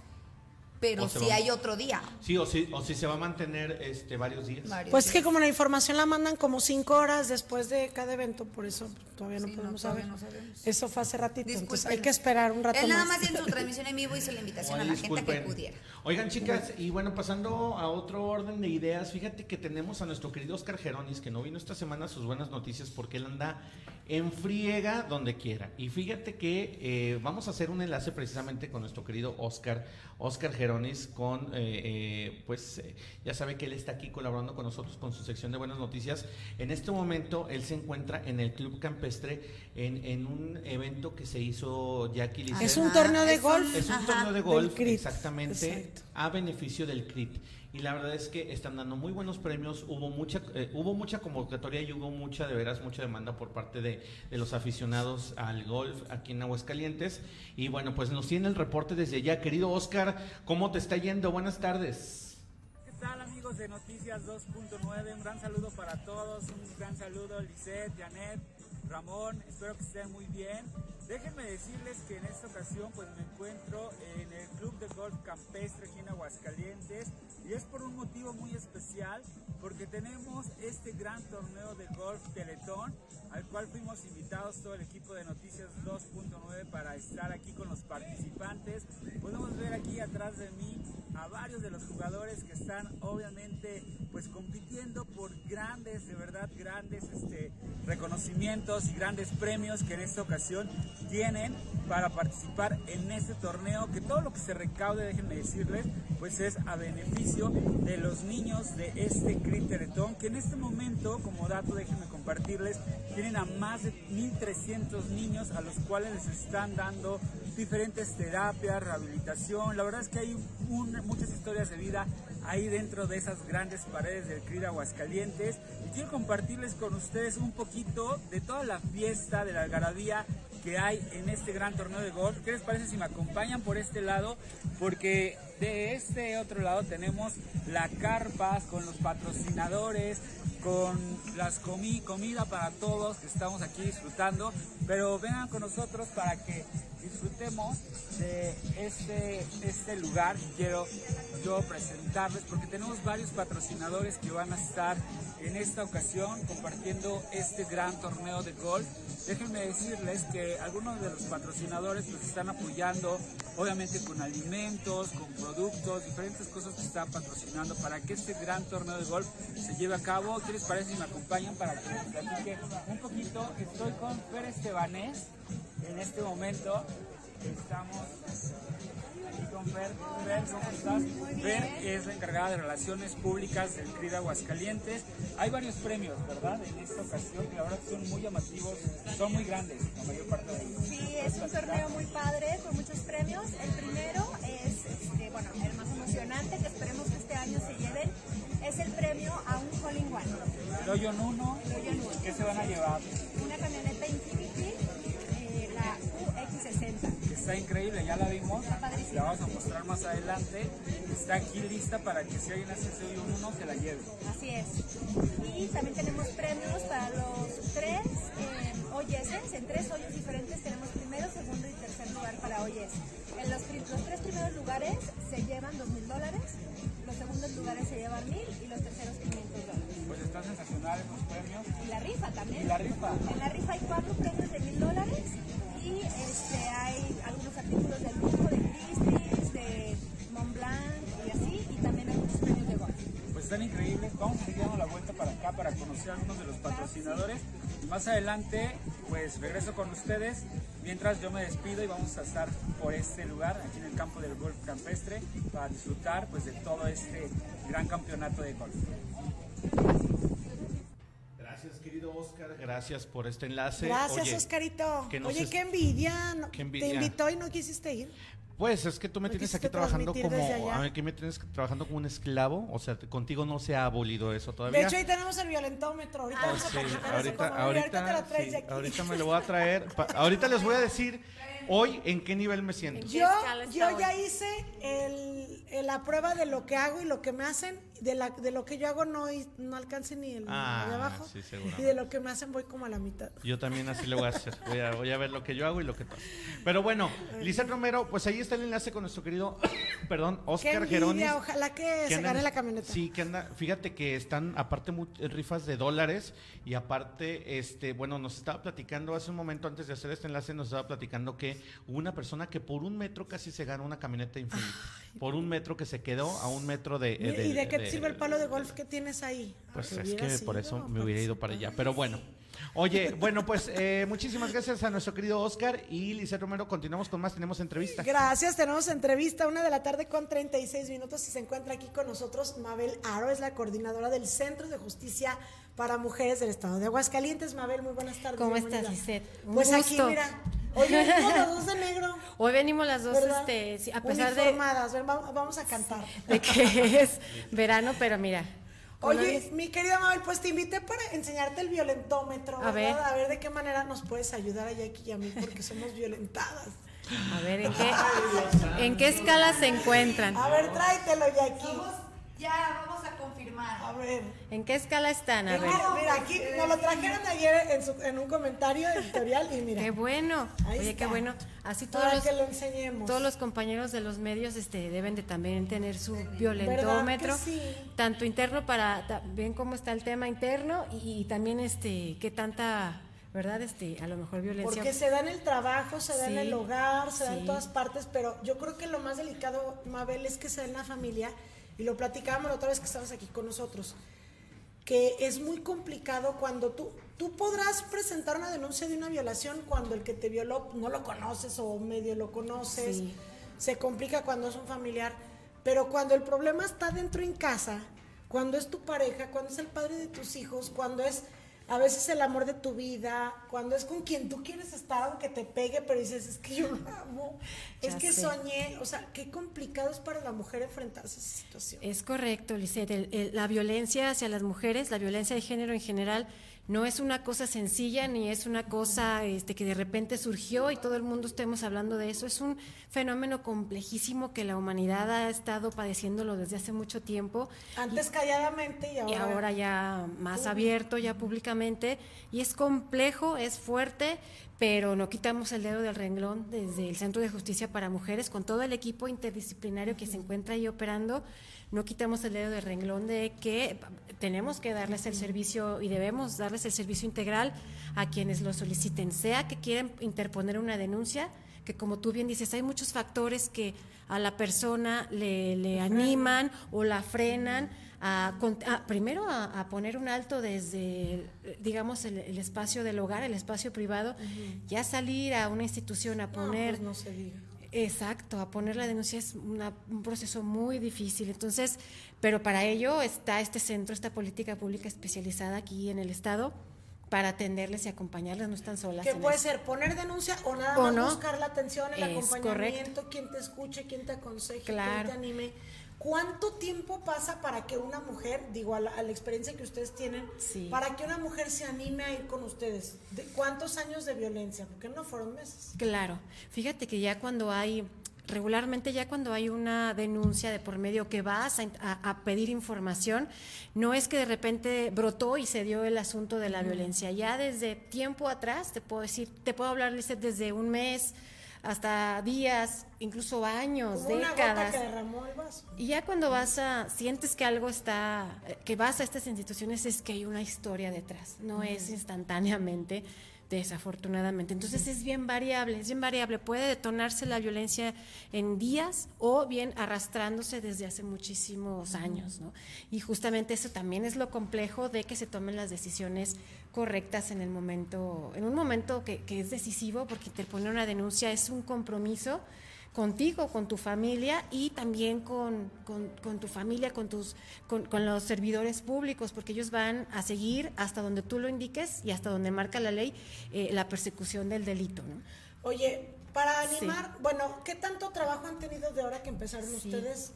pero sí va- hay otro día. Sí, o si, o si se va a mantener este, varios días. varios Pues que días. como la información la mandan como 5 horas después de cada evento, por eso todavía no Sí, no, podemos todavía saber. no sabemos. Eso fue hace ratito, entonces hay que esperar un rato Él nada más. más en su transmisión en vivo hizo la invitación a la gente que pudiera. Oigan, chicas, y bueno, pasando a otro orden de ideas, fíjate que tenemos a nuestro querido Oscar Geronis, que no vino esta semana sus buenas noticias porque él anda en friega donde quiera. Y fíjate que eh, vamos a hacer un enlace precisamente con nuestro querido Oscar, Oscar Geronis, con, eh, eh, pues, eh, ya sabe que él está aquí colaborando con nosotros con su sección de buenas noticias. En este momento, él se encuentra en el Club Campestre en, en un evento que se hizo Jackie Lisset. Es un torneo de golf. Es un Ajá, torneo de golf, exactamente, exacto. a beneficio del CRIT. Y la verdad es que están dando muy buenos premios. Hubo mucha, eh, hubo mucha convocatoria y hubo mucha, de veras, mucha demanda por parte de, de los aficionados al golf aquí en Aguascalientes. Y bueno, pues nos tiene el reporte desde allá. Querido Oscar, ¿cómo te está yendo? Buenas tardes. ¿Qué tal amigos de Noticias 2.9? Un gran saludo para todos, un gran saludo Lisette, Janet, Ramón, espero que estén muy bien. Déjenme decirles que en esta ocasión pues me encuentro en el Club de Golf Campestre aquí en Aguascalientes y es por un motivo muy especial porque tenemos este gran torneo de golf Teletón al cual fuimos invitados todo el equipo de Noticias 2.9 para estar aquí con los participantes. Podemos ver aquí atrás de mí a varios de los jugadores que están obviamente pues compitiendo por grandes, de verdad grandes este, reconocimientos y grandes premios que en esta ocasión tienen para participar en este torneo que todo lo que se recaude, déjenme decirles, pues es a beneficio de los niños de este CRIT Teletón que en este momento, como dato, déjenme compartirles, tienen a más de 1.300 niños a los cuales les están dando diferentes terapias, rehabilitación. La verdad es que hay muchas historias de vida ahí dentro de esas grandes paredes del CRID Aguascalientes. Y quiero compartirles con ustedes un poquito de toda la fiesta, de la algarabía que hay en este gran torneo de golf. ¿Qué les parece si me acompañan por este lado? Porque de este otro lado tenemos la carpas con los patrocinadores, con las comi comida para todos que estamos aquí disfrutando. Pero vengan con nosotros para que disfrutemos de este, este lugar. Quiero yo presentarles porque tenemos varios patrocinadores que van a estar en esta ocasión compartiendo este gran torneo de golf. Déjenme decirles que algunos de los patrocinadores nos están apoyando, obviamente con alimentos, con productos, diferentes cosas que están patrocinando para que este gran torneo de golf se lleve a cabo. ¿Qué les parece si me acompañan para que les platique un poquito? Estoy con Fer Estebanés en este momento. Estamos con Fer. Fer, ¿cómo estás? Fer es la encargada de Relaciones Públicas del CRID Aguascalientes. Hay varios premios, ¿verdad? En esta ocasión, que la verdad son muy llamativos, son muy grandes, la mayor parte de ellos. Sí, es un torneo muy padre con muchos premios. El primero es, este, bueno, el más emocionante que esperemos que este año se lleven, es el premio a un Hole in One. El Hoyo en uno. ¿qué se van a llevar? Está increíble, ya la vimos, la vamos a mostrar más adelante. Está aquí lista para que si alguien hace en uno, se la lleve. Así es. Y también tenemos premios para los tres eh. En tres hoyos diferentes tenemos primero, segundo y tercer lugar para OYS. En los tres primeros lugares se llevan dos mil dólares, los segundos lugares se llevan mil y los terceros 500 dólares. Pues está sensacional los premios. Y la rifa también. Y la rifa. En la rifa hay cuatro premios están increíbles. Vamos a seguir dando la vuelta para acá para conocer a algunos de los patrocinadores. Y más adelante, pues regreso con ustedes. Mientras yo me despido y vamos a estar por este lugar, aquí en el campo del golf campestre, para disfrutar pues de todo este gran campeonato de golf. Gracias, querido Oscar. Gracias por este enlace. Gracias, Oye, Oscarito. Oye, qué envidia. no- qué envidia. Te invitó y no quisiste ir. Pues es que tú me ¿No tienes aquí trabajando como. A ver, que me tienes trabajando como un esclavo. O sea, contigo no se ha abolido eso todavía. De hecho, ahí tenemos el violentómetro. Ahorita Oh, vamos a sí, ahorita, ahorita te lo traes sí, aquí. ahorita me lo voy a traer. Pa- ahorita les voy a decir hoy en qué nivel me siento. Yo, yo ya hice el, el- la prueba de lo que hago y lo que me hacen. De, la, de lo que yo hago no, no alcance ni el Ah, de abajo. sí, y de lo que me hacen voy como a la mitad. Yo también así lo voy a hacer. Voy a, voy a ver lo que yo hago y lo que haces. Pero bueno, Lizeth Romero, pues ahí está el enlace con nuestro querido, perdón, Oscar Geronis. ojalá que, que se gane la camioneta. Sí, que anda, fíjate que están aparte rifas de dólares y aparte, este, bueno, nos estaba platicando hace un momento antes de hacer este enlace, nos estaba platicando que una persona que por un metro casi se ganó una camioneta infinita. Por un metro que se quedó a un metro de... ¿Y, eh, y de qué te sirve el palo de golf que tienes ahí? Pues Ay, es que por eso me hubiera ido para allá. Pero bueno. participar. Oye, bueno, pues eh, muchísimas gracias a nuestro querido Oscar y Lizeth Romero. Continuamos con más, tenemos entrevista. Gracias, tenemos entrevista, una de la tarde con 36 minutos y se encuentra aquí con nosotros Mabel Aro, es la coordinadora del Centro de Justicia para Mujeres del Estado de Aguascalientes. Mabel, muy buenas tardes. ¿Cómo estás, Lisette? Pues aquí, gusto. mira, hoy venimos las dos de negro. Hoy venimos las dos, ¿verdad? este, a pesar de, Uniformadas, vamos, a cantar. de que es verano, pero mira. Oye, mi querida Mabel, pues te invité para enseñarte el violentómetro, A ver. A ver de qué manera nos puedes ayudar a Jackie y a mí, porque somos violentadas. a ver, ¿en qué, ¿en qué escala se encuentran? A ver, tráetelo, Jackie. Ya vamos a confirmar. A ver. ¿En qué escala están? A ver. Mira, aquí nos lo trajeron ayer en, su- en un comentario editorial y mira, Qué bueno. Ahí Oye, está. qué bueno. Así todos para los, que lo enseñemos. todos los compañeros de los medios este, deben de también tener su ¿Verdad violentómetro, que sí? tanto interno para ta- bien cómo está el tema interno y, y también este qué tanta, ¿verdad? Este, a lo mejor violencia. Porque se da en el trabajo, se da en el hogar, se da en todas partes, pero yo creo que lo más delicado, Mabel, es que se da en la familia, y lo platicábamos la otra vez que estabas aquí con nosotros, que es muy complicado cuando tú, tú podrás presentar una denuncia de una violación cuando el que te violó no lo conoces o medio lo conoces, Sí. se complica cuando es un familiar, pero cuando el problema está dentro en casa, cuando es tu pareja, cuando es el padre de tus hijos, cuando es a veces el amor de tu vida, cuando es con quien tú quieres estar, aunque te pegue, pero dices, es que yo lo amo, es que sé. soñé, o sea, qué complicado es para la mujer enfrentarse a esa situación. Es correcto, Lisette. El- el- la violencia hacia las mujeres, la violencia de género en general, no es una cosa sencilla ni es una cosa este, que de repente surgió y todo el mundo estemos hablando de eso. Es un fenómeno complejísimo que la humanidad ha estado padeciéndolo desde hace mucho tiempo. Antes calladamente y ahora, y ahora ya más abierto, ya públicamente. Y es complejo, es fuerte, pero no quitamos el dedo del renglón desde el Centro de Justicia para Mujeres con todo el equipo interdisciplinario que se encuentra ahí operando no quitamos el dedo del renglón de que tenemos que darles el servicio y debemos darles el servicio integral a quienes lo soliciten, sea que quieran interponer una denuncia, que como tú bien dices, hay muchos factores que a la persona le, animan o la frenan. A, primero a, poner un alto desde, digamos, el, espacio del hogar, el espacio privado, ya salir a una institución a poner... Pues no se diga Exacto, a poner la denuncia es un proceso muy difícil. Entonces, pero para ello está este centro, esta política pública especializada aquí en el Estado para atenderles y acompañarles, no están solas. Que puede ser poner denuncia o nada más buscar la atención, el acompañamiento, quien te escuche, quien te aconseje, quien te anime. ¿Cuánto tiempo pasa para que una mujer, digo, a la, experiencia que ustedes tienen, para que una mujer se anime a ir con ustedes? ¿De ¿Cuántos años de violencia? Porque no fueron meses. Claro. Fíjate que ya cuando hay, regularmente ya cuando hay una denuncia de por medio que vas a, pedir información, no es que de repente brotó y se dio el asunto de la violencia. Ya desde tiempo atrás, te puedo decir, te puedo hablar desde un mes, hasta días, incluso años, décadas. Y ya cuando vas a, sientes que algo está, que vas a estas instituciones es que hay una historia detrás, no es instantáneamente desafortunadamente. Entonces es bien variable, es bien variable. Puede detonarse la violencia en días o bien arrastrándose desde hace muchísimos años, ¿no? Y justamente eso también es lo complejo de que se tomen las decisiones correctas en el momento, en un momento que, que es decisivo, porque interponer una denuncia es un compromiso contigo, con tu familia y también con, tu familia, con, tus, con, los servidores públicos, porque ellos van a seguir hasta donde tú lo indiques y hasta donde marca la ley eh, la persecución del delito. ¿no? Oye, para animar, bueno, ¿qué tanto trabajo han tenido de ahora que empezaron ustedes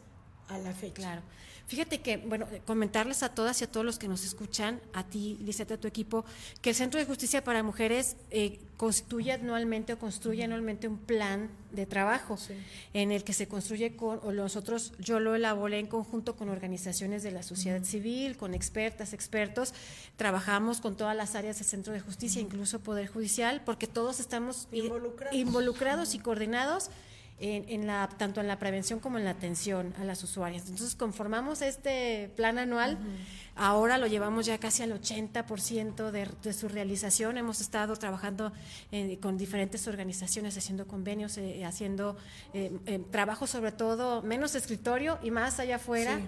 a la fecha? Claro. Fíjate que, bueno, comentarles a todas y a todos los que nos escuchan, a ti, Liseta, a tu equipo, que el Centro de Justicia para Mujeres eh, constituye anualmente o construye anualmente un plan de trabajo en el que se construye con, o nosotros, yo lo elaboré en conjunto con organizaciones de la sociedad civil, con expertas, expertos, trabajamos con todas las áreas del Centro de Justicia, incluso Poder Judicial, porque todos estamos involucrados y coordinados en, la, tanto en la prevención como en la atención a las usuarias. Entonces conformamos este plan anual, ahora lo llevamos ya casi al 80% de, de su realización, hemos estado trabajando eh, con diferentes organizaciones, haciendo convenios, eh, haciendo eh, trabajo sobre todo menos escritorio y más allá afuera.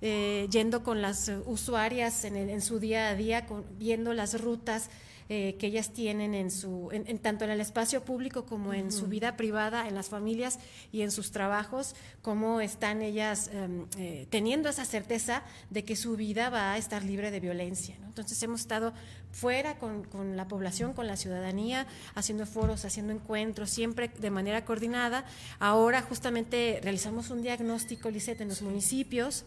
yendo con las usuarias en, en, su día a día, viendo las rutas, eh, que ellas tienen en su, en, tanto en el espacio público como en su vida privada, en las familias y en sus trabajos, cómo están ellas em, eh, teniendo esa certeza de que su vida va a estar libre de violencia. Entonces hemos estado fuera con, con, la población, con la ciudadanía, haciendo foros, haciendo encuentros, siempre de manera coordinada. Ahora justamente realizamos un diagnóstico, Lisette, en los municipios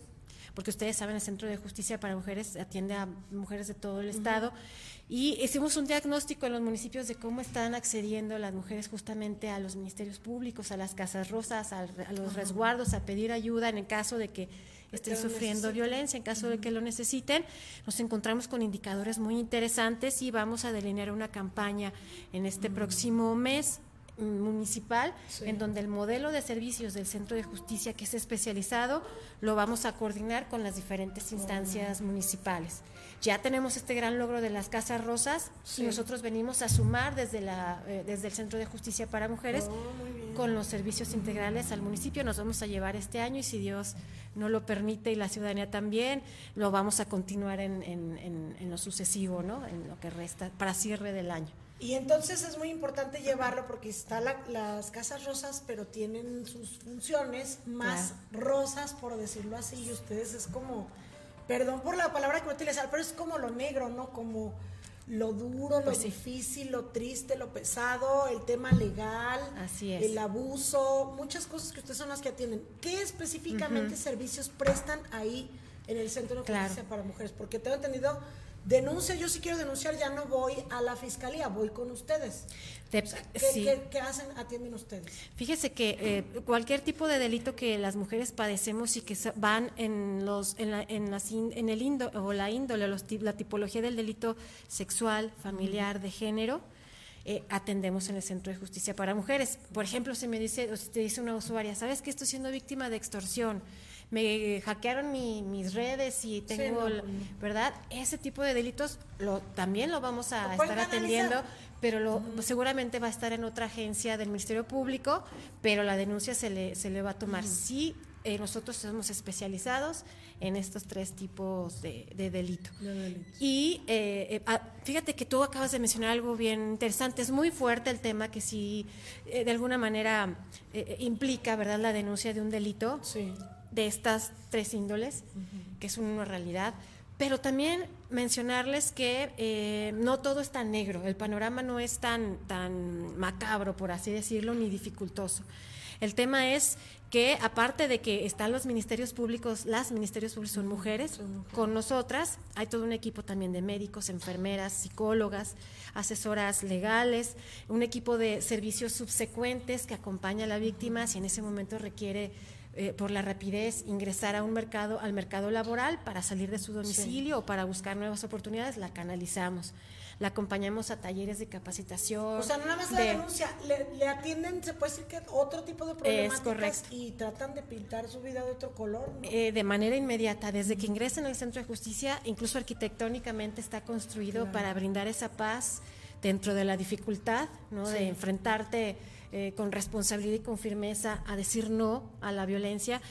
porque ustedes saben, el Centro de Justicia para Mujeres atiende a mujeres de todo el Estado. Y hicimos un diagnóstico en los municipios de cómo están accediendo las mujeres justamente a los ministerios públicos, a las casas rosas, a, los resguardos, a pedir ayuda en el caso de que estén sufriendo violencia, en caso de que lo necesiten. Nos encontramos con indicadores muy interesantes y vamos a delinear una campaña en este próximo mes municipal, en donde el modelo de servicios del Centro de Justicia, que es especializado, lo vamos a coordinar con las diferentes instancias municipales. Ya tenemos este gran logro de las Casas Rosas y nosotros venimos a sumar desde, la, eh, desde el Centro de Justicia para Mujeres oh, con los servicios integrales al municipio. Nos vamos a llevar este año y si Dios no lo permite y la ciudadanía también, lo vamos a continuar en, en, en lo sucesivo, ¿no? en lo que resta, para cierre del año. Y entonces es muy importante llevarlo porque está las casas rosas, pero tienen sus funciones más rosas, por decirlo así, y ustedes es como, perdón por la palabra que voy a utilizar, pero es como lo negro, ¿no? Como lo duro, lo pues difícil, lo triste, lo pesado, el tema legal, Así es. el abuso, muchas cosas que ustedes son las que atienden. ¿Qué específicamente servicios prestan ahí en el Centro de Claro. Justicia para Mujeres? Porque tengo entendido, denuncia, yo sí quiero denunciar, ya no voy a la fiscalía, voy con ustedes. Te- O sea, ¿qué, sí. qué- qué hacen, atienden ustedes? Fíjese que eh, cualquier tipo de delito que las mujeres padecemos y que se- van en los en, la- en las in- en el indo, o la índole, los la tipología del delito sexual, familiar, de género, eh, atendemos en el Centro de Justicia para Mujeres. Por ejemplo, si me dice, o si te dice una usuaria, ¿sabes que estoy siendo víctima de extorsión? Me hackearon mi- mis redes y tengo, no, ¿verdad? Ese tipo de delitos lo, también lo vamos a Lo estar atendiendo pero lo, seguramente va a estar en otra agencia del Ministerio Público, pero la denuncia se le, se le va a tomar. Sí, eh, nosotros somos especializados en estos tres tipos de, de delito. Y eh, eh, ah, fíjate que tú acabas de mencionar algo bien interesante. Es muy fuerte el tema que sí, eh, de alguna manera, eh, implica, ¿verdad?, la denuncia de un delito Sí. De estas tres índoles, que es una realidad. Pero también mencionarles que eh, no todo es tan negro, el panorama no es tan, tan macabro, por así decirlo, ni dificultoso. El tema es que aparte de que están los ministerios públicos, las ministerios públicos son mujeres, con nosotras hay todo un equipo también de médicos, enfermeras, psicólogas, asesoras legales, un equipo de servicios subsecuentes que acompaña a la víctima si en ese momento requiere eh, por la rapidez ingresar a un mercado, al mercado laboral para salir de su domicilio o para buscar nuevas oportunidades, la canalizamos. La acompañamos a talleres de capacitación. O sea, no nada más la de- denuncia, le, le atienden, se puede decir que otro tipo de problemáticas correcto. y tratan de pintar su vida de otro color, ¿no? Eh, de manera inmediata, desde que ingresan al centro de justicia, incluso arquitectónicamente está construido para brindar esa paz dentro de la dificultad, ¿no? De enfrentarte eh, con responsabilidad y con firmeza a decir no a la violencia.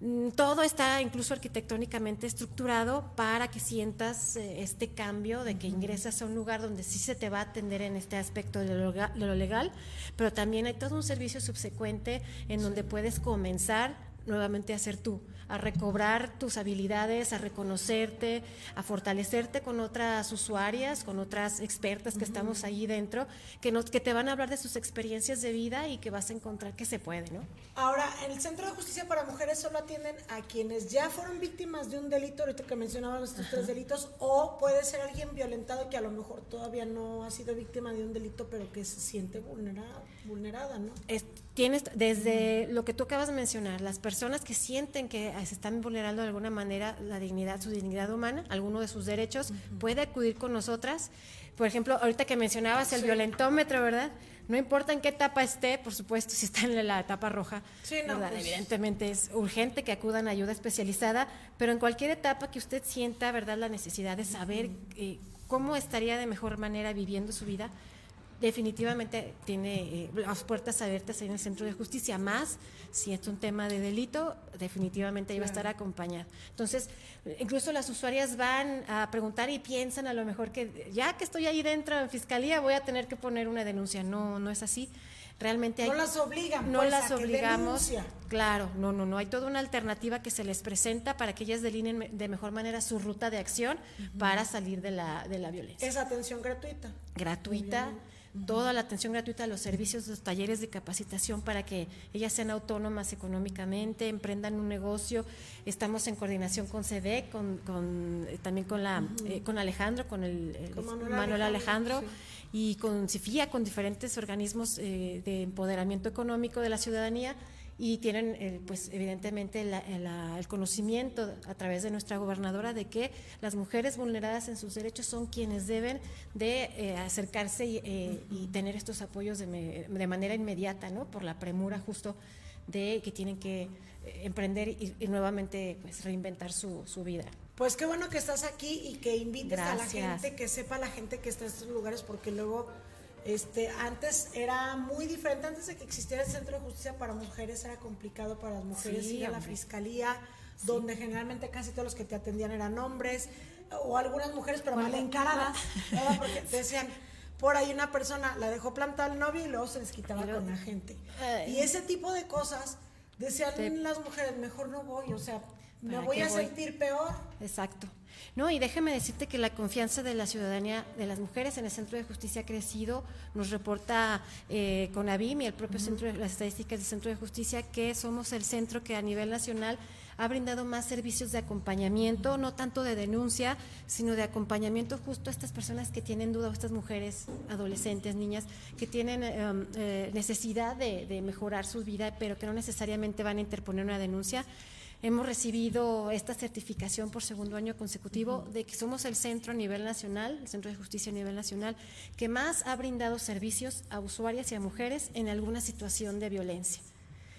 Mm, Todo está incluso arquitectónicamente estructurado para que sientas eh, este cambio de que ingresas a un lugar donde sí se te va a atender en este aspecto de lo, lega- de lo legal, pero también hay todo un servicio subsecuente en donde puedes comenzar nuevamente a ser tú, a recobrar tus habilidades, a reconocerte, a fortalecerte con otras usuarias, con otras expertas que estamos ahí dentro, que, nos, que te van a hablar de sus experiencias de vida y que vas a encontrar que se puede, ¿no? Ahora, en el Centro de Justicia para Mujeres solo atienden a quienes ya fueron víctimas de un delito, ahorita que mencionaban estos tres delitos, o puede ser alguien violentado que a lo mejor todavía no ha sido víctima de un delito, pero que se siente vulnerada, vulnerada ¿no? Es- tienes desde lo que tú acabas de mencionar, las personas que sienten que eh, se están vulnerando de alguna manera la dignidad, su dignidad humana, alguno de sus derechos, puede acudir con nosotras. Por ejemplo, ahorita que mencionabas el violentómetro, ¿verdad? No importa en qué etapa esté, por supuesto, si está en la etapa roja, Sí, no, pues- evidentemente es urgente que acudan a ayuda especializada, pero en cualquier etapa que usted sienta, ¿verdad?, la necesidad de saber eh, cómo estaría de mejor manera viviendo su vida, definitivamente tiene eh, las puertas abiertas ahí en el centro de justicia, más si es un tema de delito, definitivamente va a estar acompañada. Entonces, incluso las usuarias van a preguntar y piensan a lo mejor que ya que estoy ahí dentro en fiscalía voy a tener que poner una denuncia. No, no es así. Realmente hay No las obligan, no pues, las a obligamos. denuncia. Claro, no, no, no. Hay toda una alternativa que se les presenta para que ellas delineen de mejor manera su ruta de acción para salir de la, de la violencia. Es atención gratuita. gratuita, toda la atención gratuita, los servicios, los talleres de capacitación para que ellas sean autónomas económicamente, emprendan un negocio. Estamos en coordinación con CEDEC, con, con, eh, también con, la, eh, con Alejandro, con el, el- Con Manuel Manuel Alejandro, Alejandro, y con CIFIA, con diferentes organismos eh, de empoderamiento económico de la ciudadanía y tienen, eh, pues, evidentemente, la- la- el conocimiento a través de nuestra gobernadora de que las mujeres vulneradas en sus derechos son quienes deben de eh, acercarse y, eh, y tener estos apoyos de, me- de manera inmediata, ¿no? Por la premura justo de que tienen que eh, emprender y, y nuevamente, pues, reinventar su, su vida. Pues qué bueno que estás aquí y que invites a la gente, que sepa la gente que está en estos lugares, porque luego, este, antes era muy diferente, antes de que existiera el Centro de Justicia para Mujeres, era complicado para las mujeres Sí, ir a la fiscalía, donde generalmente casi todos los que te atendían eran hombres, o algunas mujeres, pero mal encaradas, ¿verdad? porque decían, por ahí una persona la dejó plantar al novio y luego se les quitaba con la gente. Y ese tipo de cosas, decían Te- las mujeres, mejor no voy, o sea, me ¿Para voy a voy? sentir peor. Exacto. No, y déjame decirte que la confianza de la ciudadanía, de las mujeres en el Centro de Justicia ha crecido. Nos reporta eh, con ABIM y el propio Centro de las Estadísticas del Centro de Justicia que somos el centro que a nivel nacional ha brindado más servicios de acompañamiento, no tanto de denuncia, sino de acompañamiento justo a estas personas que tienen duda, o estas mujeres, adolescentes, niñas, que tienen em, eh, necesidad de, de mejorar su vida, pero que no necesariamente van a interponer una denuncia. Hemos recibido esta certificación por segundo año consecutivo de que somos el centro a nivel nacional, el Centro de Justicia a nivel nacional, que más ha brindado servicios a usuarias y a mujeres en alguna situación de violencia.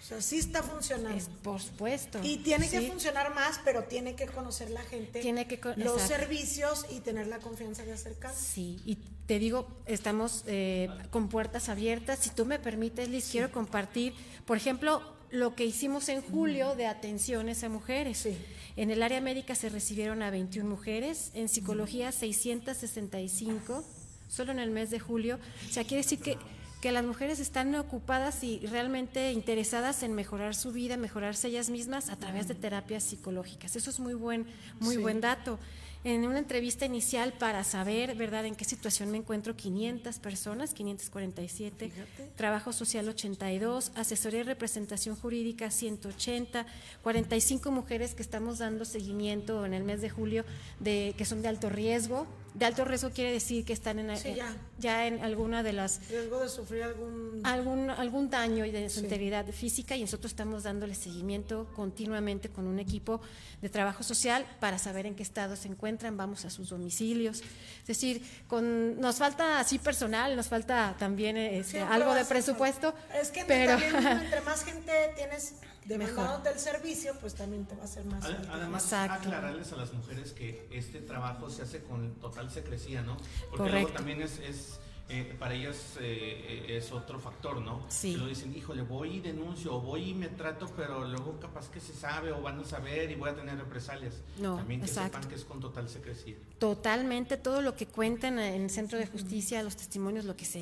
O sea, sí está funcionando. Es, por supuesto. Y tiene que funcionar más, pero tiene que conocer la gente Tiene que los exacto. servicios y tener la confianza de acercarse. Sí, y te digo, estamos eh, con puertas abiertas. Si tú me permites, Liz, quiero compartir, por ejemplo, lo que hicimos en julio de atenciones a mujeres. Sí. En el área médica se recibieron a 21 mujeres, en psicología 665, solo en el mes de julio. O sea, quiere decir que, que las mujeres están ocupadas y realmente interesadas en mejorar su vida, mejorarse ellas mismas a través de terapias psicológicas. Eso es muy buen, muy Sí. buen dato. En una entrevista inicial para saber, ¿verdad?, en qué situación me encuentro, 500 personas, 547, trabajo social 82, asesoría y representación jurídica 180, 45 mujeres que estamos dando seguimiento en el mes de julio de que son de alto riesgo. De alto riesgo quiere decir que están en, Sí, eh, ya. ya en alguna de las Riesgo de sufrir algún... algún, algún daño y de su Sí. integridad física y nosotros estamos dándole seguimiento continuamente con un equipo de trabajo social para saber en qué estado se encuentran, vamos a sus domicilios. Es decir, con, nos falta así personal, nos falta también este, algo de presupuesto. Es que pero también entre más gente tienes. Demandándote el servicio, pues también te va a ser más. Además, Exacto. aclararles a las mujeres que este trabajo se hace con total secrecía, ¿no? Porque Correcto. luego también es, es, eh, para ellas eh, es otro factor, ¿no? Sí. Que lo dicen, híjole, voy y denuncio, o voy y me trato, pero luego capaz que se sabe o van a saber y voy a tener represalias. No, también que exacto. sepan que es con total secrecía. totalmente todo lo que cuentan en el centro de justicia, los testimonios, lo que se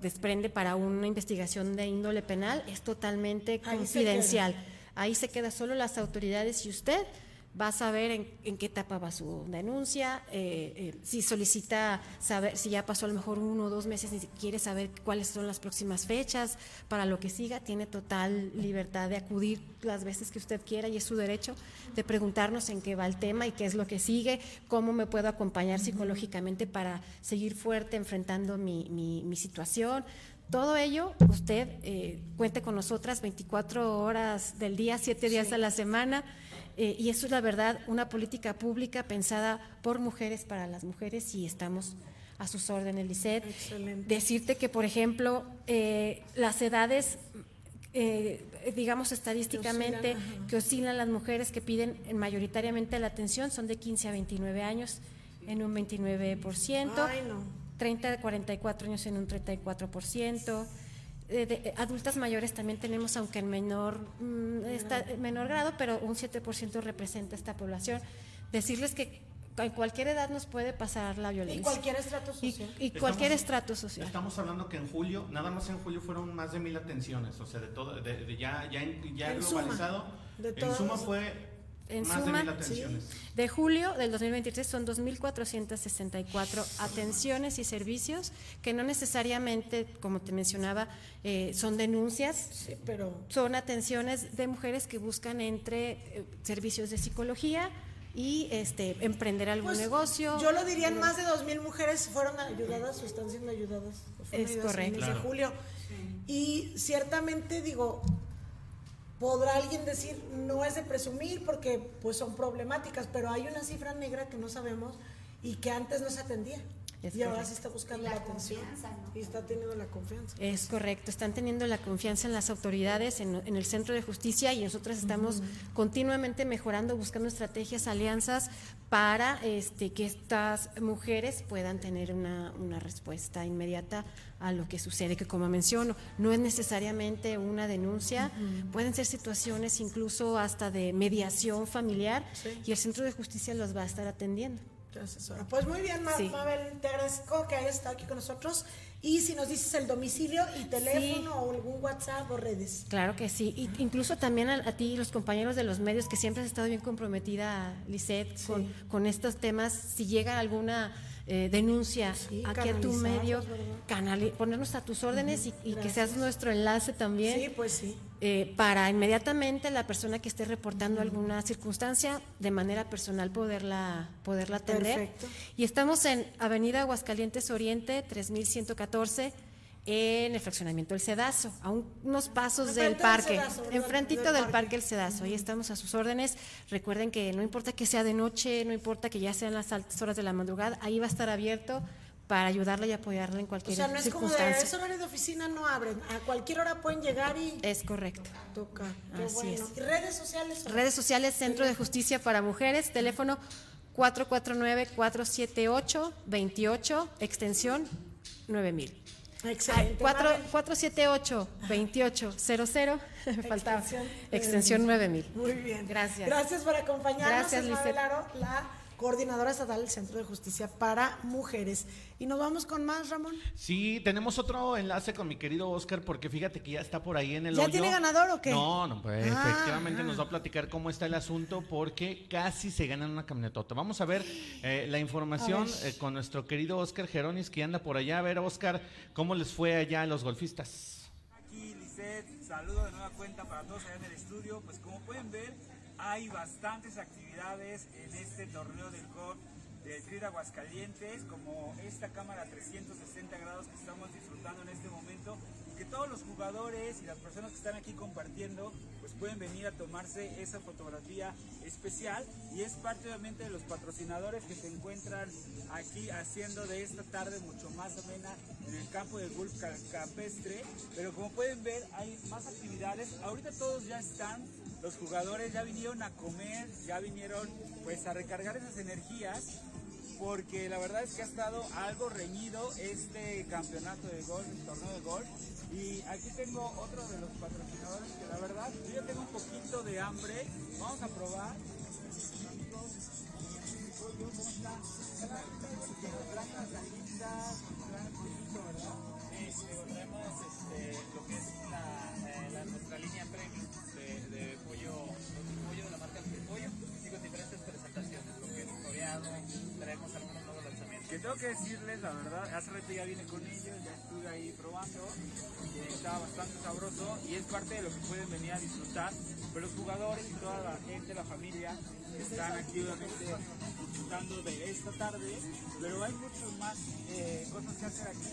desprende para una investigación de índole penal es totalmente Ahí se confidencial. Ahí se queda solo las autoridades y usted va a saber en, en qué etapa va su denuncia, eh, eh, si solicita saber, si ya pasó a lo mejor uno o dos meses y quiere saber cuáles son las próximas fechas para lo que siga, tiene total libertad de acudir las veces que usted quiera y es su derecho de preguntarnos en qué va el tema y qué es lo que sigue, cómo me puedo acompañar psicológicamente para seguir fuerte enfrentando mi, mi- mi situación. Todo ello, usted eh, cuente con nosotras 24 horas del día, 7 días a la semana. Eh, y eso es la verdad, una política pública pensada por mujeres para las mujeres y estamos a sus órdenes. Excelente. Decirte que, por ejemplo, eh, las edades, eh, digamos estadísticamente, Que oscilan, ajá. que oscilan las mujeres que piden mayoritariamente la atención son de 15 a 29 años en un 29%. Ay, no. 30 a 44 años en un 34%. Eh, de- eh, adultas mayores también tenemos, aunque en menor, mm, está- en menor grado, pero un 7% representa esta población. Decirles que en cualquier edad nos puede pasar la violencia. Y cualquier estrato social. y cualquier Estamos- estrato social. Estamos hablando que en julio, nada más en julio fueron más de mil atenciones, o sea, de todo, de, de ya, ya, ya En suma, globalizado, de en suma fue En más suma, de mil atenciones. De julio del 2023 son 2.464 atenciones y servicios que no necesariamente, como te mencionaba, eh, son denuncias, Sí, pero son atenciones de mujeres que buscan entre eh, servicios de psicología y este emprender algún Pues, negocio. Yo lo diría, en más de dos mil mujeres fueron ayudadas o están siendo ayudadas. Es ayudadas en correcto. de Claro. julio. Y ciertamente digo, podrá alguien decir, no es de presumir porque pues son problemáticas, pero hay una cifra negra que no sabemos y que antes no se atendía. Es y ahora correcto. sí está buscando Y la la, atención. confianza, ¿no? Y está teniendo la confianza. Es correcto, están teniendo la confianza en las autoridades, en, en el centro de justicia y nosotros estamos continuamente mejorando, buscando estrategias, alianzas para este, que estas mujeres puedan tener una, una respuesta inmediata a lo que sucede, que como menciono, no es necesariamente una denuncia, pueden ser situaciones incluso hasta de mediación familiar Sí. y el centro de justicia los va a estar atendiendo. Asesora. Pues muy bien, Ma- Sí. Mabel, te agradezco que hayas estado aquí con nosotros. Y si nos dices el domicilio y teléfono o algún WhatsApp o redes. Claro que sí, y incluso también a, a ti y los compañeros de los medios que siempre has estado bien comprometida, Lisette, con, con estos temas, si llega alguna eh, denuncia Sí, aquí a tu medio, ponernos a tus órdenes y, y que seas nuestro enlace también. Sí, pues sí. eh, para inmediatamente la persona que esté reportando alguna circunstancia de manera personal poderla, poderla atender. Perfecto. Y estamos en Avenida Aguascalientes Oriente, 3114, en el fraccionamiento del Cedazo, a un- unos pasos del Enfrente del parque, enfrentito Del del parque. parque El Cedazo. Ahí estamos a sus órdenes. Recuerden que no importa que sea de noche, no importa que ya sean las altas horas de la madrugada, ahí va a estar abierto para ayudarle y apoyarle en O cualquier sea, no es como de circunstancia. ese horario de oficina no abren. A cualquier hora pueden llegar y Es correcto. tocar. Qué Así bueno. es. ¿Y redes sociales? Redes sociales, Centro de Justicia para Mujeres, teléfono 449-478-28, extensión 9000. Excelente. Cuatro- Mabel. 478-2800, me faltaba, Extensión extensión 9000. Muy bien. Gracias. Gracias por acompañarnos. Gracias, es Mabel Lisette. Aro, la coordinadora estatal del Centro de Justicia para Mujeres. Y nos vamos con más, Ramón. Sí, tenemos otro enlace con mi querido Oscar porque fíjate que ya está por ahí en el ¿Ya hoyo. tiene ganador o qué? No, no, pues Ah, efectivamente ah. nos va a platicar cómo está el asunto porque casi se ganan una camionetota. Vamos a ver eh, la información ver. eh, con nuestro querido Oscar Geronis que anda por allá. A ver, Oscar, ¿cómo les fue allá a los golfistas? Aquí, Lisette, saludo de nueva cuenta para todos allá en el estudio. Pues como pueden ver, hay bastantes actividades en este torneo del golf del CRID Aguascalientes, como esta cámara 360 grados que estamos disfrutando en este momento, que todos los jugadores y las personas que están aquí compartiendo, pues pueden venir a tomarse esa fotografía especial y es parte obviamente de los patrocinadores que se encuentran aquí haciendo de esta tarde mucho más amena en el campo de golf ca- campestre, pero como pueden ver hay más actividades, ahorita todos ya están, los jugadores ya vinieron a comer, ya vinieron pues a recargar esas energías porque la verdad es que ha estado algo reñido este campeonato de golf, el torneo de golf. Y aquí tengo otro de los patrocinadores que la verdad, yo tengo un poquito de hambre. Vamos a probar. Que decirles la verdad, hace rato ya vine con ellos, ya estuve ahí probando, y estaba bastante sabroso y es parte de lo que pueden venir a disfrutar. Pero los jugadores y toda la gente, la familia, están aquí obviamente disfrutando de esta tarde, pero hay muchas más eh, cosas que hacer aquí,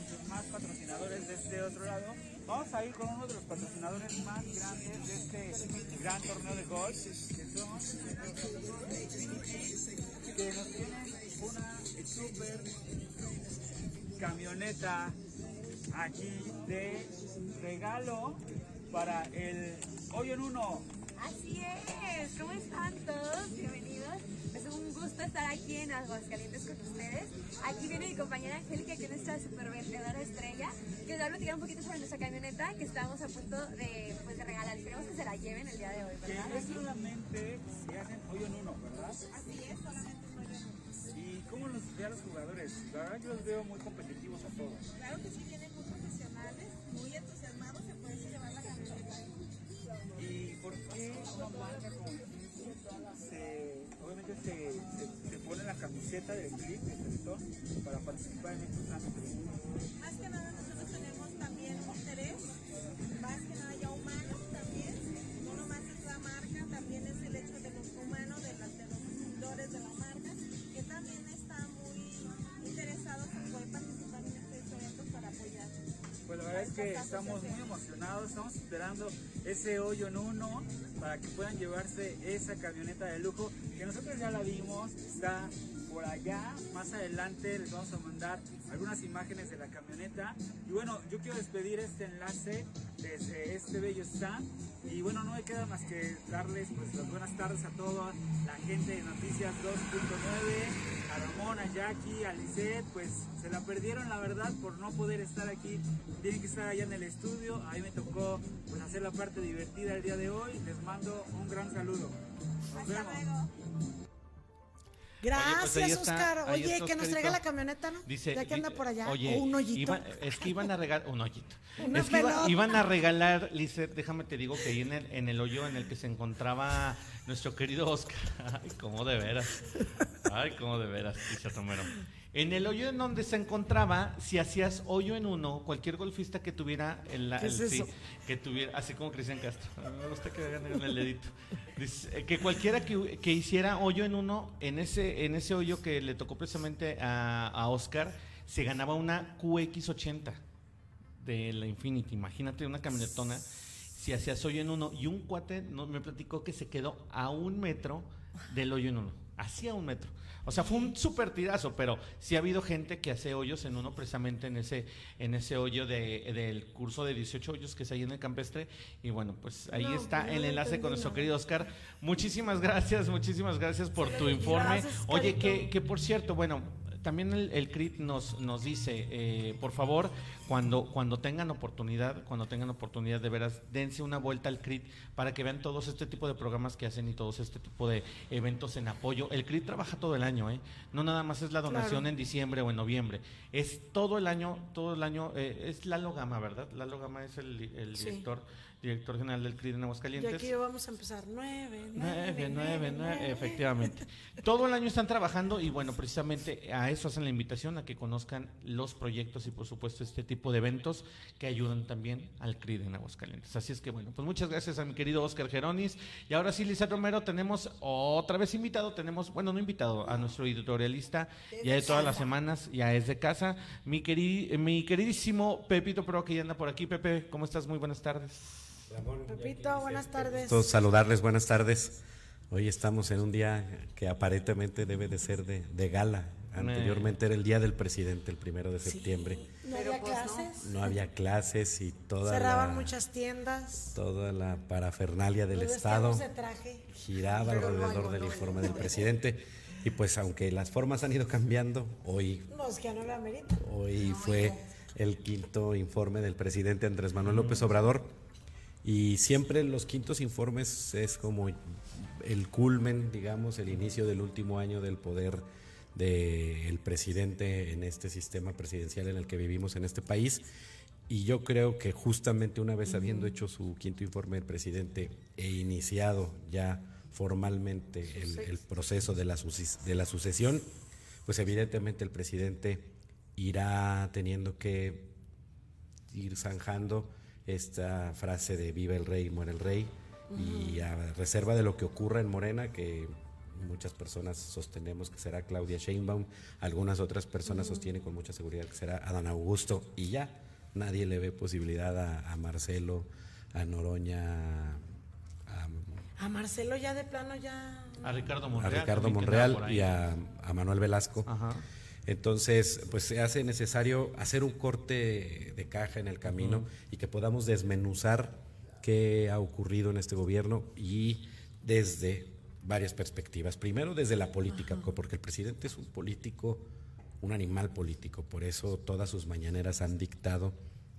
muchos más patrocinadores de este otro lado. Vamos a ir con uno de los patrocinadores más grandes de este gran torneo de golf, que son que nos tienen una super camioneta aquí de regalo para el hoyo en uno. Así es, ¿cómo están todos? Bienvenidos. Es un gusto estar aquí en Aguascalientes con ustedes. Aquí viene mi compañera Angélica, que es nuestra super vendedora estrella, que nos va a platicar un poquito sobre nuestra camioneta que estamos a punto de, pues, de regalar. Esperemos que se la lleven el día de hoy, Que ¿verdad? es solamente si hacen hoyo en uno, ¿verdad? Así es, solamente cómo los ve a los jugadores? La verdad yo los veo muy competitivos a todos. Claro que sí, vienen muy profesionales, muy entusiasmados, se pueden llevar la camioneta. ¿Y por qué una marca como se, obviamente se, se, se pone la camiseta del clip de Teletón para participar en estos ámbitos? Estamos muy emocionados, estamos esperando ese hoyo en uno para que puedan llevarse esa camioneta de lujo que nosotros ya la vimos, está por allá, más adelante les vamos a mandar algunas imágenes de la camioneta. Y bueno, yo quiero despedir este enlace desde este bello stand. Y bueno, no me queda más que darles pues las buenas tardes a toda la gente de Noticias 2.9, a Ramón, a Jackie, a Lisette, pues se la perdieron la verdad por no poder estar aquí, tienen que estar allá en el estudio, a mí me tocó pues hacer la parte divertida el día de hoy, les mando un gran saludo. Nos vemos. Gracias, ahí está, Oscar. Oye, está que nos traiga la camioneta, ¿no? Dice, ya que anda por allá. Oye, o un hoyito. iba- es que iban a regalar un hoyito. Una es que iba- pelota. iban a regalar, Lizeth, déjame te digo que ahí en el, en el hoyo en el que se encontraba nuestro querido Oscar, ay, como de veras. Ay, cómo de veras, dice Romero. En el hoyo en donde se encontraba, si hacías hoyo en uno, cualquier golfista que tuviera el, ¿Qué es el- sí, eso? que tuviera, así como Cristian Castro, me gusta que en el dedito. Dice, eh, que cualquiera que, que hiciera hoyo en uno, en ese, en ese hoyo que le tocó precisamente a, a Oscar, se ganaba una QX80 de la Infinity. Imagínate una camionetona. Si hacías hoyo en uno y un cuate no, me platicó que se quedó a un metro del hoyo en uno. Hacía un metro. O sea, fue un súper tirazo, pero sí ha habido gente que hace hoyos en uno precisamente en ese, en ese hoyo de, del curso de 18 hoyos que es ahí en el campestre. Y bueno, pues ahí No, está pues el enlace con nuestro querido Oscar. Muchísimas gracias, muchísimas gracias por tu informe. Gracias, Oye, que, que por cierto, bueno, también el, el CRIT nos, nos dice, eh, por favor, cuando, cuando tengan oportunidad, cuando tengan oportunidad de veras, dense una vuelta al CRIT para que vean todos este tipo de programas que hacen y todos este tipo de eventos en apoyo. El CRIT trabaja todo el año, ¿eh? No nada más es la donación Claro. en diciembre o en noviembre, es todo el año, todo el año, eh, es Lalo Gama, ¿verdad? Lalo Gama es el, el Sí. Director, general del CRIT en Y Aguascalientes. aquí vamos a empezar. Nueve, Nueve, nueve, nueve, efectivamente. Todo el año están trabajando y bueno, precisamente a eso hacen la invitación, a que conozcan los proyectos y por supuesto este tipo de eventos que ayudan también al CRID en Aguascalientes. Así es que bueno, pues muchas gracias a mi querido Oscar Geronis. Y ahora sí, Lisa Romero, tenemos otra vez invitado, tenemos, bueno, no invitado, a nuestro editorialista, ya de todas las semanas, ya es de casa, mi, queri- mi queridísimo Pepito Pro que ya anda por aquí. Pepe, ¿cómo estás? Muy buenas tardes. Pepito, buenas tardes. Todos saludarles, buenas tardes. Hoy estamos en un día que aparentemente debe de ser de, de gala. Anteriormente era el día del presidente, el primero de septiembre. No había clases. No había clases y toda Cerraban la, muchas tiendas. toda la parafernalia del Los Estado vestíamos de traje. giraba alrededor del informe del presidente. Y pues aunque las formas han ido cambiando, hoy No, es que. Hoy fue el quinto informe del presidente Andrés Manuel López Obrador y siempre los quintos informes es como el culmen, digamos, el inicio del último año del poder del presidente en este sistema presidencial en el que vivimos en este país. Y yo creo que justamente una vez habiendo hecho su quinto informe el presidente e iniciado ya formalmente el, el proceso de la, de la sucesión, pues evidentemente el presidente irá teniendo que ir zanjando esta frase de viva el rey, muere el rey, y a reserva de lo que ocurra en Morena, que muchas personas sostenemos que será Claudia Sheinbaum, algunas otras personas sostienen con mucha seguridad que será Adán Augusto, y ya nadie le ve posibilidad a, a Marcelo, a Noroña, a, A Marcelo ya de plano ya. A Ricardo a Monreal. Ricardo que andaba Monreal y a, a Manuel Velasco. Ajá. Entonces, pues se hace necesario hacer un corte de caja en el camino y que podamos desmenuzar qué ha ocurrido en este gobierno y desde varias perspectivas. Primero, desde la política, porque el presidente es un político, un animal político, por eso todas sus mañaneras han dictado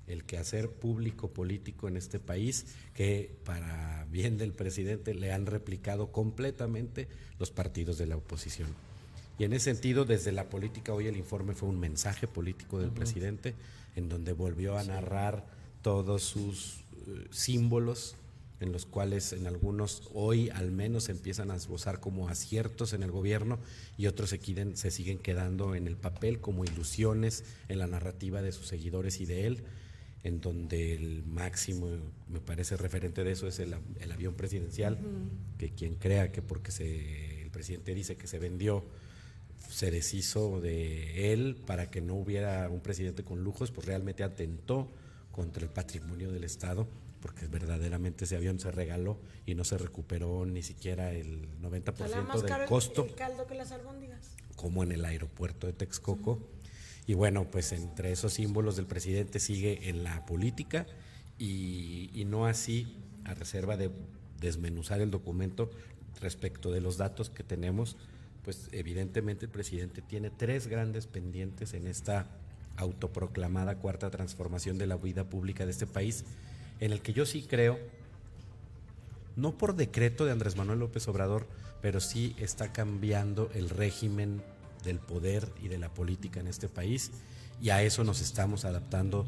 el quehacer público político en este país, que para bien del presidente le han replicado completamente los partidos de la oposición. Y en ese sentido, desde la política, hoy el informe fue un mensaje político del presidente, en donde volvió a narrar todos sus eh, símbolos, en los cuales en algunos hoy al menos empiezan a esbozar como aciertos en el gobierno y otros se, quiden- se siguen quedando en el papel como ilusiones en la narrativa de sus seguidores y de él, en donde el máximo, me parece referente de eso, es el, el avión presidencial, que quien crea que porque se, el presidente dice que se vendió se deshizo de él para que no hubiera un presidente con lujos, pues realmente atentó contra el patrimonio del Estado, porque verdaderamente ese avión se regaló y no se recuperó ni siquiera el Sale más 90% caro del el- costo, El caldo que las albóndigas. como en el aeropuerto de Texcoco. Y bueno, pues entre esos símbolos del presidente sigue en la política y, y no así, a reserva de desmenuzar el documento respecto de los datos que tenemos, pues evidentemente el presidente tiene tres grandes pendientes en esta autoproclamada cuarta transformación de la vida pública de este país, en el que yo sí creo, no por decreto de Andrés Manuel López Obrador, pero sí está cambiando el régimen del poder y de la política en este país y a eso nos estamos adaptando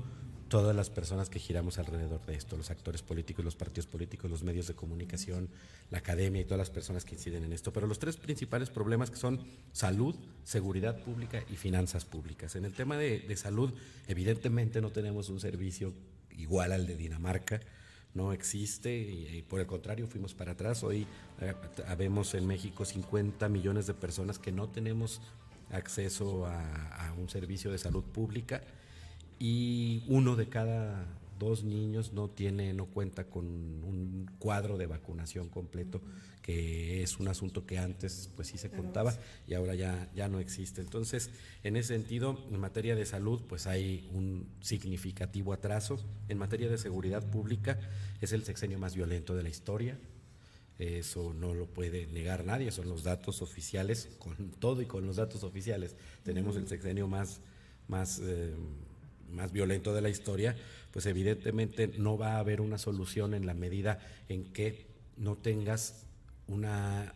todas las personas que giramos alrededor de esto, los actores políticos, los partidos políticos, los medios de comunicación, la academia y todas las personas que inciden en esto. Pero los tres principales problemas que son salud, seguridad pública y finanzas públicas. En el tema de, de salud, evidentemente no tenemos un servicio igual al de Dinamarca no existe y, por el contrario fuimos para atrás. Hoy eh, habemos en México 50 millones de personas que no tenemos acceso a, un servicio de salud pública y uno de cada dos niños no tiene, no cuenta con un cuadro de vacunación completo, que es un asunto que antes pues sí se contaba y ahora ya, ya no existe. Entonces, en ese sentido, en materia de salud, pues hay un significativo atraso. En materia de seguridad pública, es el sexenio más violento de la historia. Eso no lo puede negar nadie, son los datos oficiales, con todo y con los datos oficiales. Tenemos el sexenio más, más eh, más violento de la historia, pues evidentemente no va a haber una solución en la medida en que no tengas una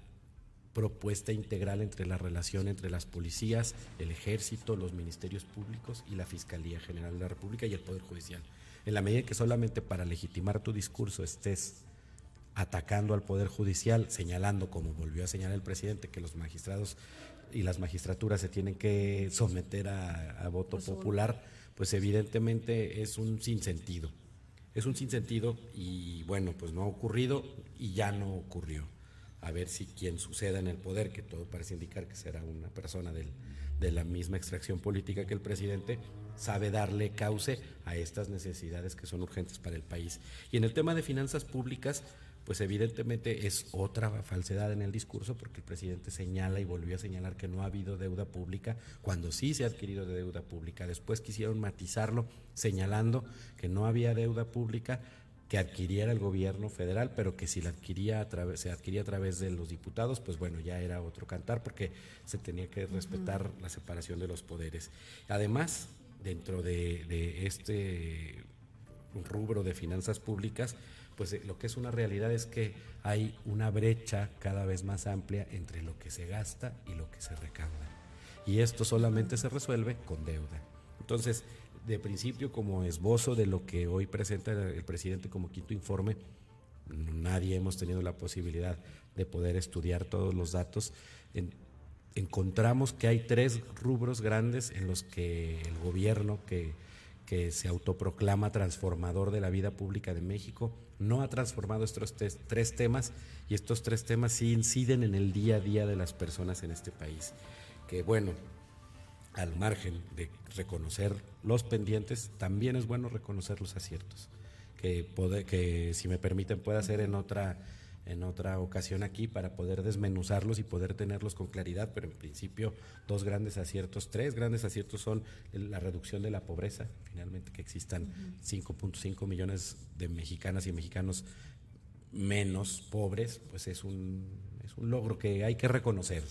propuesta integral entre la relación entre las policías, el ejército, los ministerios públicos y la Fiscalía General de la República y el Poder Judicial. En la medida en que solamente para legitimar tu discurso estés atacando al Poder Judicial, señalando, como volvió a señalar el presidente, que los magistrados y las magistraturas se tienen que someter a, a voto popular, pues evidentemente es un sinsentido. Es un sinsentido y bueno, pues no ha ocurrido y ya no ocurrió. A ver si quien suceda en el poder, que todo parece indicar que será una persona del, de la misma extracción política que el presidente, sabe darle cauce a estas necesidades que son urgentes para el país. Y en el tema de finanzas públicas, pues evidentemente es otra falsedad en el discurso porque el presidente señala y volvió a señalar que no ha habido deuda pública cuando sí se ha adquirido de deuda pública. Después quisieron matizarlo señalando que no había deuda pública que adquiriera el gobierno federal, pero que si la adquiría a través, se adquiría a través de los diputados, pues bueno, ya era otro cantar porque se tenía que respetar uh -huh. la separación de los poderes. Además, dentro de, de este rubro de finanzas públicas, pues lo que es una realidad es que hay una brecha cada vez más amplia entre lo que se gasta y lo que se recauda. Y esto solamente se resuelve con deuda. Entonces, de principio, como esbozo de lo que hoy presenta el presidente como quinto informe, nadie hemos tenido la posibilidad de poder estudiar todos los datos. En, encontramos que hay tres rubros grandes en los que el gobierno que, que se autoproclama transformador de la vida pública de México no ha transformado estos tres, temas y estos tres temas sí inciden en el día a día de las personas en este país. Que bueno, al margen de reconocer los pendientes, también es bueno reconocer los aciertos, que, puede, que si me permiten pueda hacer en otra, en otra ocasión aquí para poder desmenuzarlos y poder tenerlos con claridad, pero en principio dos grandes aciertos, tres grandes aciertos son la reducción de la pobreza, finalmente que existan 5.5 millones de mexicanas y mexicanos menos pobres, pues es un, es un logro que hay que reconocer,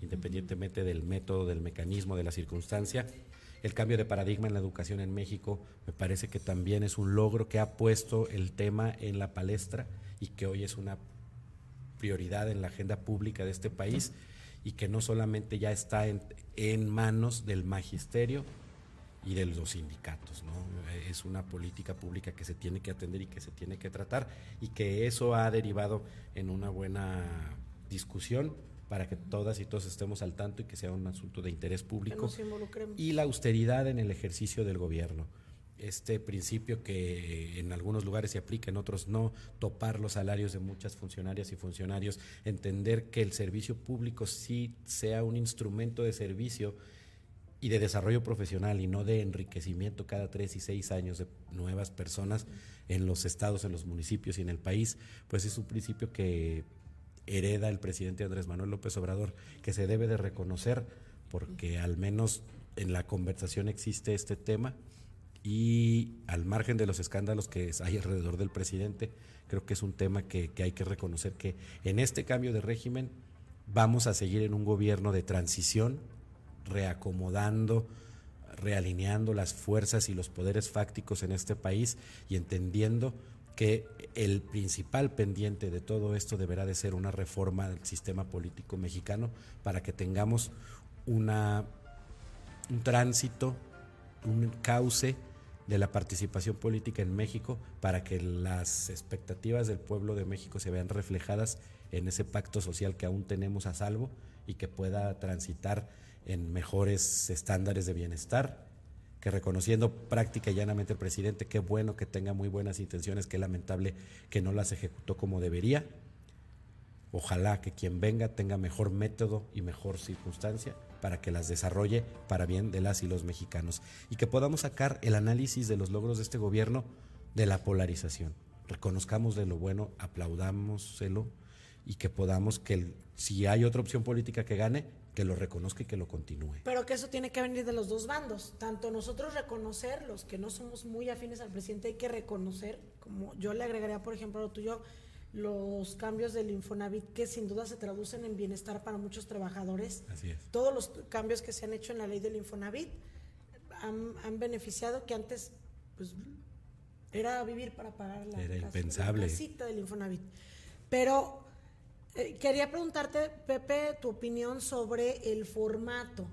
independientemente del método, del mecanismo, de la circunstancia. El cambio de paradigma en la educación en México me parece que también es un logro que ha puesto el tema en la palestra y que hoy es una prioridad en la agenda pública de este país y que no solamente ya está en, en manos del magisterio y de los sindicatos, ¿no? Es una política pública que se tiene que atender y que se tiene que tratar y que eso ha derivado en una buena discusión para que todas y todos estemos al tanto y que sea un asunto de interés público y la austeridad en el ejercicio del gobierno este principio que en algunos lugares se aplica, en otros no, topar los salarios de muchas funcionarias y funcionarios, entender que el servicio público sí sea un instrumento de servicio y de desarrollo profesional y no de enriquecimiento cada tres y seis años de nuevas personas en los estados, en los municipios y en el país, pues es un principio que hereda el presidente Andrés Manuel López Obrador, que se debe de reconocer porque al menos en la conversación existe este tema y al margen de los escándalos que hay alrededor del presidente, creo que es un tema que, hay que reconocer que en este cambio de régimen vamos a seguir en un gobierno de transición, reacomodando, realineando las fuerzas y los poderes fácticos en este país y entendiendo que el principal pendiente de todo esto deberá de ser una reforma del sistema político mexicano para que tengamos una, un tránsito, un cauce de la participación política en México para que las expectativas del pueblo de México se vean reflejadas en ese pacto social que aún tenemos a salvo y que pueda transitar en mejores estándares de bienestar, que reconociendo práctica y llanamente el presidente, qué bueno que tenga muy buenas intenciones, qué lamentable que no las ejecutó como debería. Ojalá que quien venga tenga mejor método y mejor circunstancia para que las desarrolle para bien de las y los mexicanos y que podamos sacar el análisis de los logros de este gobierno de la polarización. Reconozcamos de lo bueno, aplaudámoselo y que podamos que si hay otra opción política que gane, que lo reconozca y que lo continúe. Pero que eso tiene que venir de los dos bandos. Tanto nosotros reconocer, los que no somos muy afines al presidente, hay que reconocer, como yo le agregaría, por ejemplo, a lo tuyo, los cambios del Infonavit que sin duda se traducen en bienestar para muchos trabajadores. Así es. Todos los cambios que se han hecho en la ley del Infonavit han, han beneficiado que antes pues era vivir para pagar la, Era casa- impensable. la casita del Infonavit. Pero eh, quería preguntarte, Pepe, tu opinión sobre el formato.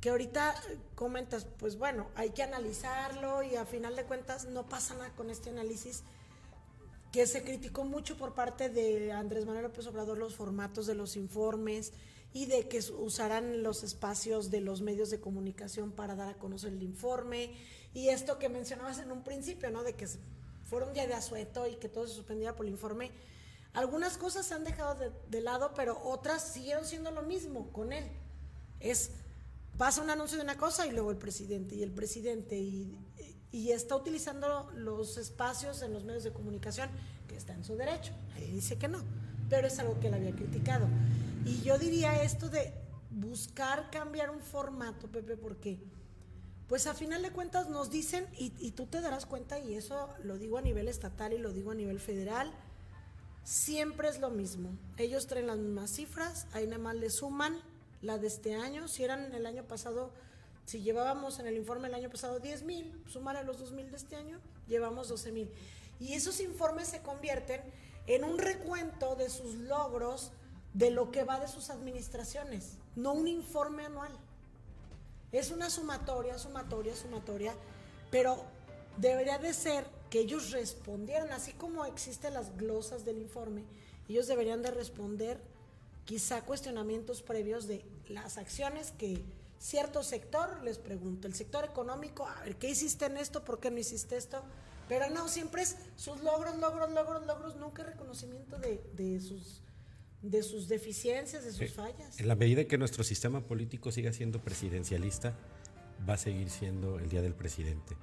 Que ahorita comentas, pues bueno, hay que analizarlo y a final de cuentas no pasa nada con este análisis que se criticó mucho por parte de Andrés Manuel López Obrador los formatos de los informes y de que usaran los espacios de los medios de comunicación para dar a conocer el informe y esto que mencionabas en un principio, ¿no? De que fuera un día de asueto y que todo se suspendiera por el informe. Algunas cosas se han dejado de, de lado, pero otras siguieron siendo lo mismo con él. Es pasa un anuncio de una cosa y luego el presidente y el presidente y, y está utilizando los espacios en los medios de comunicación que está en su derecho. Ahí dice que no, pero es algo que él había criticado. Y yo diría esto de buscar cambiar un formato, Pepe, porque pues a final de cuentas nos dicen, y, y tú te darás cuenta, y eso lo digo a nivel estatal y lo digo a nivel federal, siempre es lo mismo. Ellos traen las mismas cifras, ahí nada más le suman la de este año. Si eran el año pasado, si llevábamos en el informe el año pasado 10 mil, sumar a los 2 mil de este año, llevamos 12 mil. Y esos informes se convierten en un recuento de sus logros de lo que va de sus administraciones, no un informe anual. Es una sumatoria, sumatoria, sumatoria, pero debería de ser que ellos respondieran, así como existen las glosas del informe, ellos deberían de responder quizá cuestionamientos previos de las acciones que cierto sector les pregunto, el sector económico, a ver, ¿qué hiciste en esto? ¿Por qué no hiciste esto? Pero no, siempre es sus logros, logros, logros, logros, nunca reconocimiento de, de sus de sus deficiencias, de sus Sí. fallas. En la medida que nuestro sistema político siga siendo presidencialista, va a seguir siendo el día del presidente.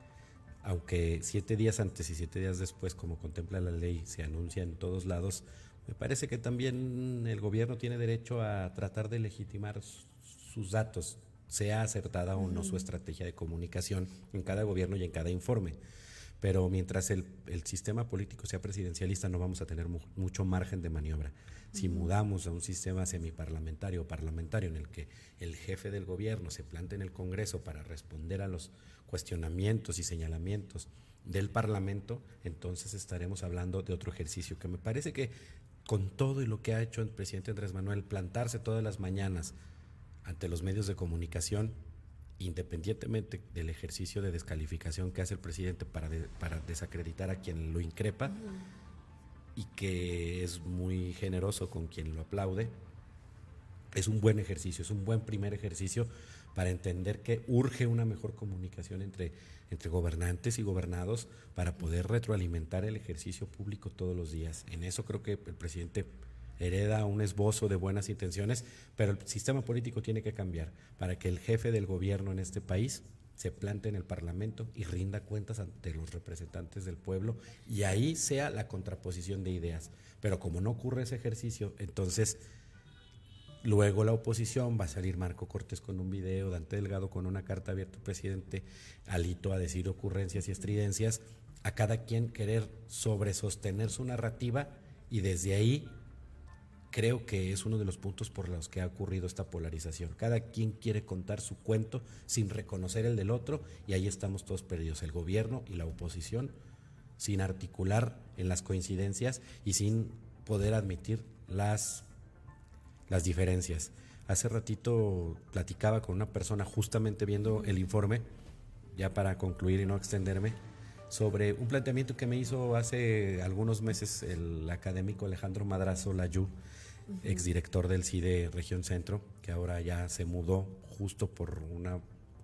Aunque siete días antes y siete días después, como contempla la ley, se anuncia en todos lados, me parece que también el gobierno tiene derecho a tratar de legitimar sus datos, sea acertada o no su estrategia de comunicación en cada gobierno y en cada informe. Pero mientras el, el sistema político sea presidencialista, no vamos a tener mu- mucho margen de maniobra. Si mudamos a un sistema semiparlamentario o parlamentario en el que el jefe del gobierno se plante en el Congreso para responder a los cuestionamientos y señalamientos del Parlamento, entonces estaremos hablando de otro ejercicio que me parece que con todo y lo que ha hecho el presidente Andrés Manuel, plantarse todas las mañanas ante los medios de comunicación, independientemente del ejercicio de descalificación que hace el presidente para, para desacreditar a quien lo increpa y que es muy generoso con quien lo aplaude, es un buen ejercicio, es un buen primer ejercicio para entender que urge una mejor comunicación entre, entre gobernantes y gobernados para poder retroalimentar el ejercicio público todos los días. En eso creo que el presidente hereda un esbozo de buenas intenciones, pero el sistema político tiene que cambiar para que el jefe del gobierno en este país se plante en el Parlamento y rinda cuentas ante los representantes del pueblo y ahí sea la contraposición de ideas. Pero como no ocurre ese ejercicio, entonces Luego la oposición va a salir Marco Cortés con un video, Dante Delgado con una carta abierta al presidente, Alito a decir ocurrencias y estridencias, a cada quien querer sobresostener su narrativa y desde ahí creo que es uno de los puntos por los que ha ocurrido esta polarización. Cada quien quiere contar su cuento sin reconocer el del otro y ahí estamos todos perdidos, el gobierno y la oposición, sin articular en las coincidencias y sin poder admitir las las diferencias. Hace ratito platicaba con una persona justamente viendo el informe ya para concluir y no extenderme, sobre un planteamiento que me hizo hace algunos meses el académico Alejandro Madrazo Layú, exdirector del CIDE Región Centro, que ahora ya se mudó justo por una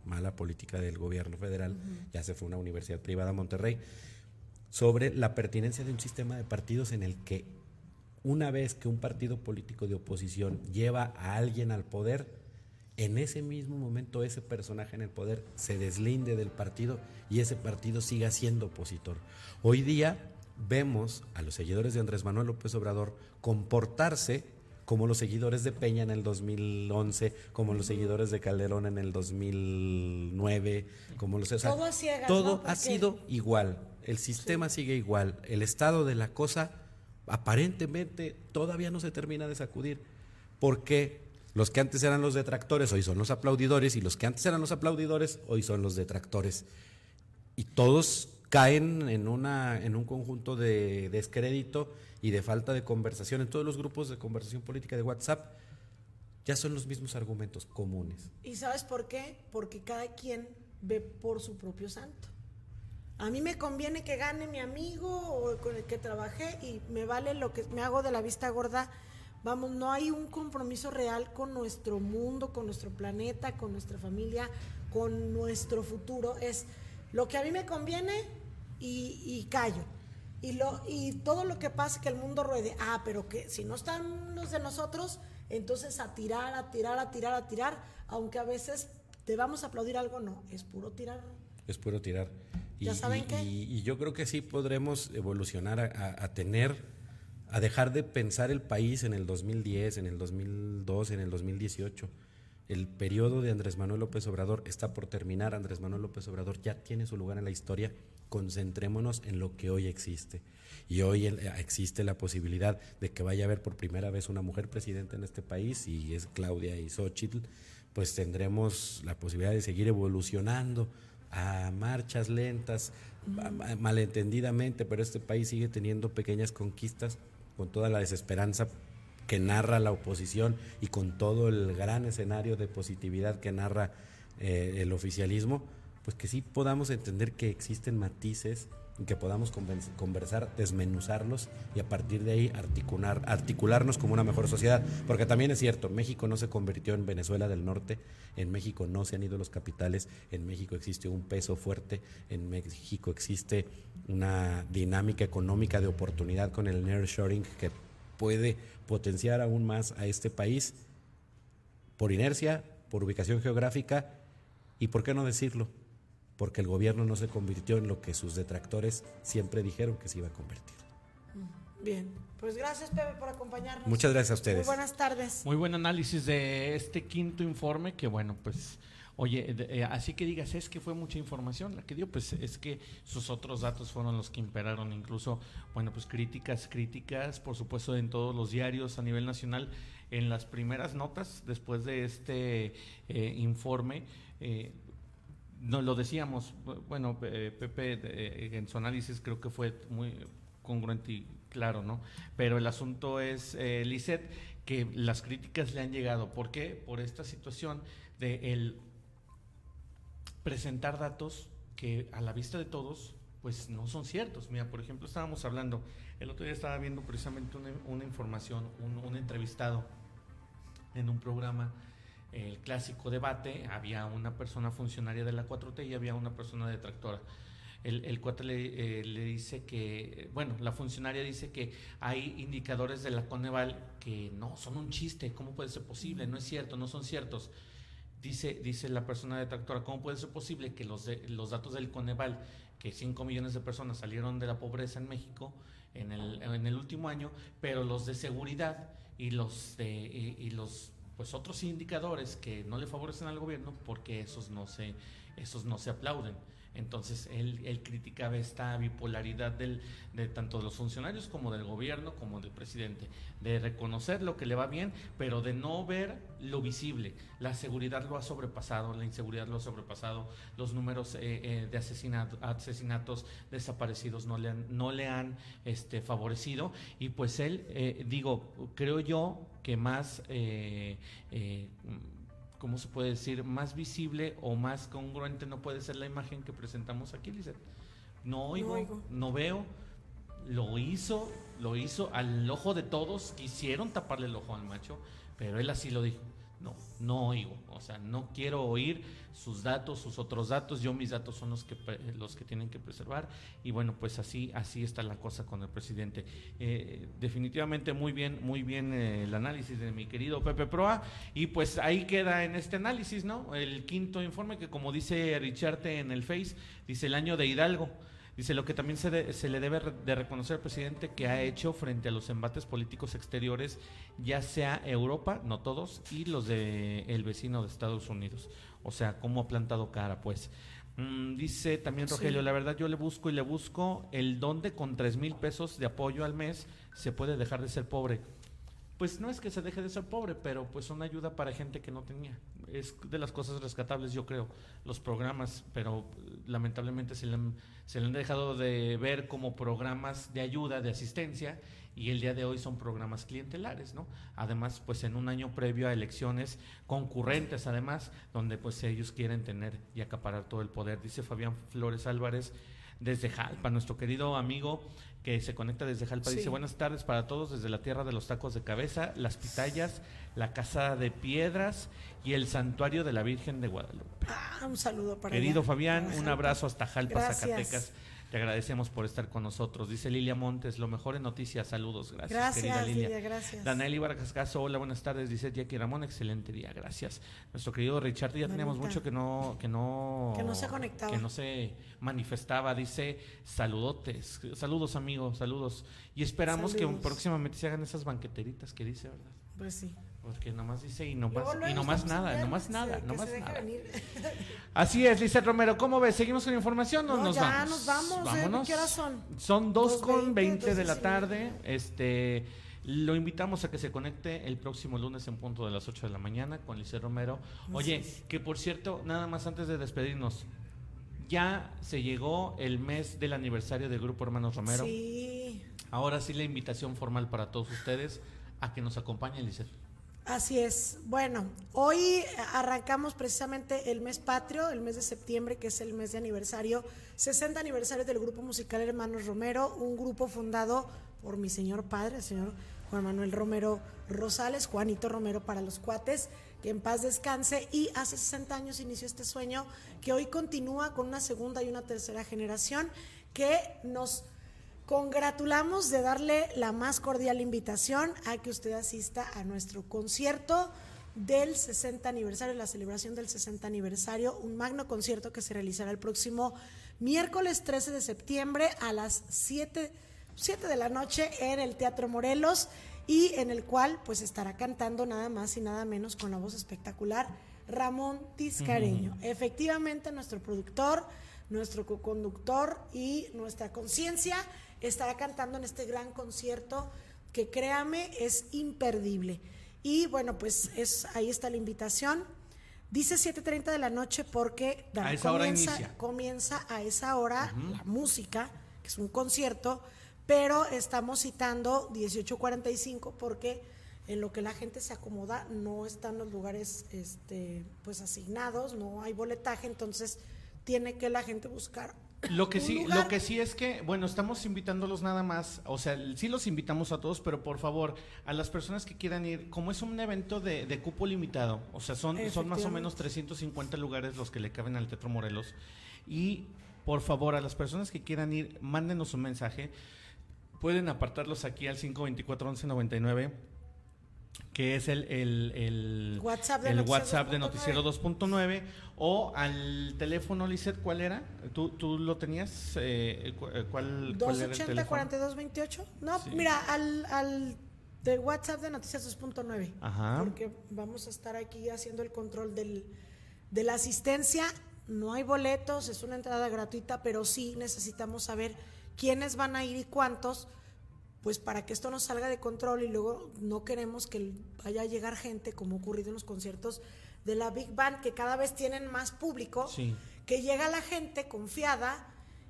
mala política del gobierno federal, ya se fue a una universidad privada a Monterrey, sobre la pertinencia de un sistema de partidos en el que una vez que un partido político de oposición lleva a alguien al poder, en ese mismo momento ese personaje en el poder se deslinde del partido y ese partido siga siendo opositor. Hoy día vemos a los seguidores de Andrés Manuel López Obrador comportarse como los seguidores de Peña en el 2011, como los seguidores de Calderón en el 2009, como los... Todo a ciegas, todo ¿no? ha sido igual, el sistema sigue igual, el estado de la cosa aparentemente todavía no se termina de sacudir, porque los que antes eran los detractores hoy son los aplaudidores y los que antes eran los aplaudidores hoy son los detractores. Y todos caen en, una, en un conjunto de descrédito y de falta de conversación. En todos los grupos de conversación política de WhatsApp ya son los mismos argumentos comunes. ¿Y sabes por qué? Porque cada quien ve por su propio santo. A mí me conviene que gane mi amigo o con el que trabajé y me vale lo que me hago de la vista gorda. Vamos, no hay un compromiso real con nuestro mundo, con nuestro planeta, con nuestra familia, con nuestro futuro. Es lo que a mí me conviene y, y callo. Y, lo, y todo lo que pasa, que el mundo ruede. Ah, pero que si no están los de nosotros, entonces a tirar, a tirar, a tirar, a tirar. Aunque a veces te vamos a aplaudir algo, no, es puro tirar. Es puro tirar. Y, ¿Ya saben y- qué? y- y yo creo que sí podremos evolucionar a, a- a tener, a dejar de pensar el país en el 2010, en el 2002, en el 2018. El periodo de Andrés Manuel López Obrador está por terminar. Andrés Manuel López Obrador ya tiene su lugar en la historia. Concentrémonos en lo que hoy existe. Y hoy el- existe la posibilidad de que vaya a haber por primera vez una mujer presidenta en este país, y es Claudia Xochitl, pues tendremos la posibilidad de seguir evolucionando a marchas lentas, malentendidamente, pero este país sigue teniendo pequeñas conquistas con toda la desesperanza que narra la oposición y con todo el gran escenario de positividad que narra eh, el oficialismo, pues que sí podamos entender que existen matices y que podamos conversar, desmenuzarlos y a partir de ahí articular, articularnos como una mejor sociedad. Porque también es cierto, México no se convirtió en Venezuela del Norte, en México no se han ido los capitales, en México existe un peso fuerte, en México existe una dinámica económica de oportunidad con el nearshoring que puede potenciar aún más a este país por inercia, por ubicación geográfica y, ¿por qué no decirlo? Porque el gobierno no se convirtió en lo que sus detractores siempre dijeron que se iba a convertir. Bien, pues gracias Pepe por acompañarnos. Muchas gracias a Muy ustedes. buenas tardes. Muy buen análisis de este quinto informe que bueno, pues oye, de- eh, así que digas, es que fue mucha información la que dio, pues es que sus otros datos fueron los que imperaron, incluso, bueno, pues críticas, críticas, por supuesto, en todos los diarios a nivel nacional, en las primeras notas después de este eh, informe. eh, no lo decíamos, bu- bueno, eh, Pepe eh, en su análisis creo que fue muy congruente y claro, ¿no? Pero el asunto es, eh, Lisette, que las críticas le han llegado. ¿Por qué? Por esta situación de el presentar datos que a la vista de todos, pues no son ciertos. Mira, por ejemplo, estábamos hablando, el otro día estaba viendo precisamente una, una información, un, un entrevistado en un programa el clásico debate, había una persona funcionaria de la 4T y había una persona detractora. El, el cuate le, eh, le dice que, bueno, la funcionaria dice que hay indicadores de la Coneval que no, son un chiste, ¿cómo puede ser posible? No es cierto, no son ciertos. Dice, dice la persona detractora, ¿cómo puede ser posible que los, de- los datos del Coneval, que 5 millones de personas salieron de la pobreza en México en el, en el último año, pero los de seguridad y los de y, y los pues otros indicadores que no le favorecen al gobierno porque esos no se esos no se aplauden entonces él, él criticaba esta bipolaridad del, de tanto de los funcionarios como del gobierno como del presidente de reconocer lo que le va bien pero de no ver lo visible. La seguridad lo ha sobrepasado la inseguridad lo ha sobrepasado los números eh, eh, de asesinato- asesinatos desaparecidos no le han, no le han este, favorecido. Y pues él, eh, digo, creo yo que más, eh, eh, ¿cómo se puede decir? Más visible o más congruente no puede ser la imagen que presentamos aquí, Lizeth. No oigo, oigo. no veo. Lo hizo, lo hizo al ojo de todos. Quisieron taparle el ojo al macho, pero él así lo dijo. No, no oigo. O sea, no quiero oír sus datos, sus otros datos. Yo mis datos son los que los que tienen que preservar. Y bueno, pues así así está la cosa con el presidente. Eh, definitivamente muy bien, muy bien eh, el análisis de mi querido Pepe Proa. Y pues ahí queda en este análisis, ¿no? El quinto informe que como dice Richarte en el Face, dice el año de Hidalgo. Dice lo que también se, de- se le debe de reconocer al presidente que ha hecho frente a los embates políticos exteriores, ya sea Europa, no todos, y los de el vecino de Estados Unidos. O sea, cómo ha plantado cara, pues. Mm, dice también Rogelio, la verdad yo le busco y le busco el donde con tres mil pesos de apoyo al mes se puede dejar de ser pobre. Pues no es que se deje de ser pobre, pero pues una ayuda para gente que no tenía. Es de las cosas rescatables, yo creo, los programas, pero eh, lamentablemente se le, han- se le han dejado de ver como programas de ayuda, de asistencia, y el día de hoy son programas clientelares, ¿no? Además, pues en un año previo a elecciones concurrentes, además, donde pues ellos quieren tener y acaparar todo el poder. Dice Fabián Flores Álvarez desde Jalpa, nuestro querido amigo que se conecta desde Jalpa, Sí. dice buenas tardes para todos desde la tierra de los tacos de cabeza, las pitayas, la casa de piedras y el santuario de la Virgen de Guadalupe. Ah, un saludo para Querido allá, Fabián, un abrazo hasta Jalpa, Gracias. Zacatecas. Te agradecemos por estar con nosotros. Dice Lilia Montes, lo mejor en noticias. Saludos, gracias, Gracias, querida Lilia. Lilia, gracias. Daniel Ibarra Cascaso, hola, buenas tardes. Dice Jackie Ramón, excelente día, gracias. Nuestro querido Richard, ya teníamos Manita. mucho que no, que no, Que no se conectaba. que no se manifestaba. Dice saludotes, saludos amigos, saludos. Y esperamos que próximamente se hagan esas banqueteritas que dice, ¿verdad? Pues sí. Porque nomás dice y nomás, Luego, luego y nomás nada, nomás nada, que nomás se nada. venir. Así es, Lizeth Romero, ¿cómo ves? ¿Seguimos con información o No, nos ya vamos? nos vamos, ¿eh? Vámonos. ¿Qué horas son? Son 2 con 2:20, 20 de la 2:19. tarde. Este, lo invitamos a que se conecte el próximo lunes en punto de las 8 de la mañana con Lizeth Romero. Oye, que por cierto, nada más antes de despedirnos, ya se llegó el mes del aniversario del Grupo Hermanos Romero. Sí. Ahora sí la invitación formal para todos ustedes a que nos acompañen, Lizeth. Así es. Bueno, hoy arrancamos precisamente el mes patrio, el mes de septiembre, que es el mes de aniversario, 60 aniversario del grupo musical Hermanos Romero, un grupo fundado por mi señor padre, el señor Juan Manuel Romero Rosales, Juanito Romero para los cuates, que en paz descanse. Y hace 60 años inició este sueño que hoy continúa con una segunda y una tercera generación que nos Congratulamos de darle la más cordial invitación a que usted asista a nuestro concierto del 60 aniversario, la celebración del 60 aniversario, un magno concierto que se realizará el próximo miércoles 13 de septiembre a las 7, 7 de la noche en el Teatro Morelos y en el cual pues estará cantando nada más y nada menos con la voz espectacular Ramón Tiscareño. Efectivamente, nuestro productor, nuestro co-conductor y nuestra conciencia estará cantando en este gran concierto que créame es imperdible. Y bueno, pues es ahí está la invitación. Dice 7:30 de la noche porque comienza a esa hora la música, que es un concierto, pero estamos citando 18:45 porque en lo que la gente se acomoda no están los lugares este pues asignados, no hay boletaje, entonces tiene que la gente buscar Lo que sí, lugar. lo que sí es que, bueno, estamos invitándolos nada más, o sea, sí los invitamos a todos, pero por favor, a las personas que quieran ir, como es un evento de, de cupo limitado, o sea, son, son más o menos 350 lugares los que le caben al Teatro Morelos, y por favor, a las personas que quieran ir, mándenos un mensaje, pueden apartarlos aquí al 524-1199, que es el, el, el WhatsApp de el Noticiero WhatsApp de 2.9. Noticiero 2.9 o al teléfono, Lizeth, ¿cuál era? ¿Tú, tú lo tenías? Eh, eh, ¿cuál, cuál era el 280 teléfono? 42 28. No, Sí. mira, al, al de WhatsApp de Noticias 2.9. Ajá. Porque vamos a estar aquí haciendo el control del, de la asistencia. No hay boletos, es una entrada gratuita, pero sí necesitamos saber quiénes van a ir y cuántos, pues para que esto no salga de control y luego no queremos que vaya a llegar gente, como ha ocurrido en los conciertos de la Big Band, que cada vez tienen más público Sí. que llega la gente confiada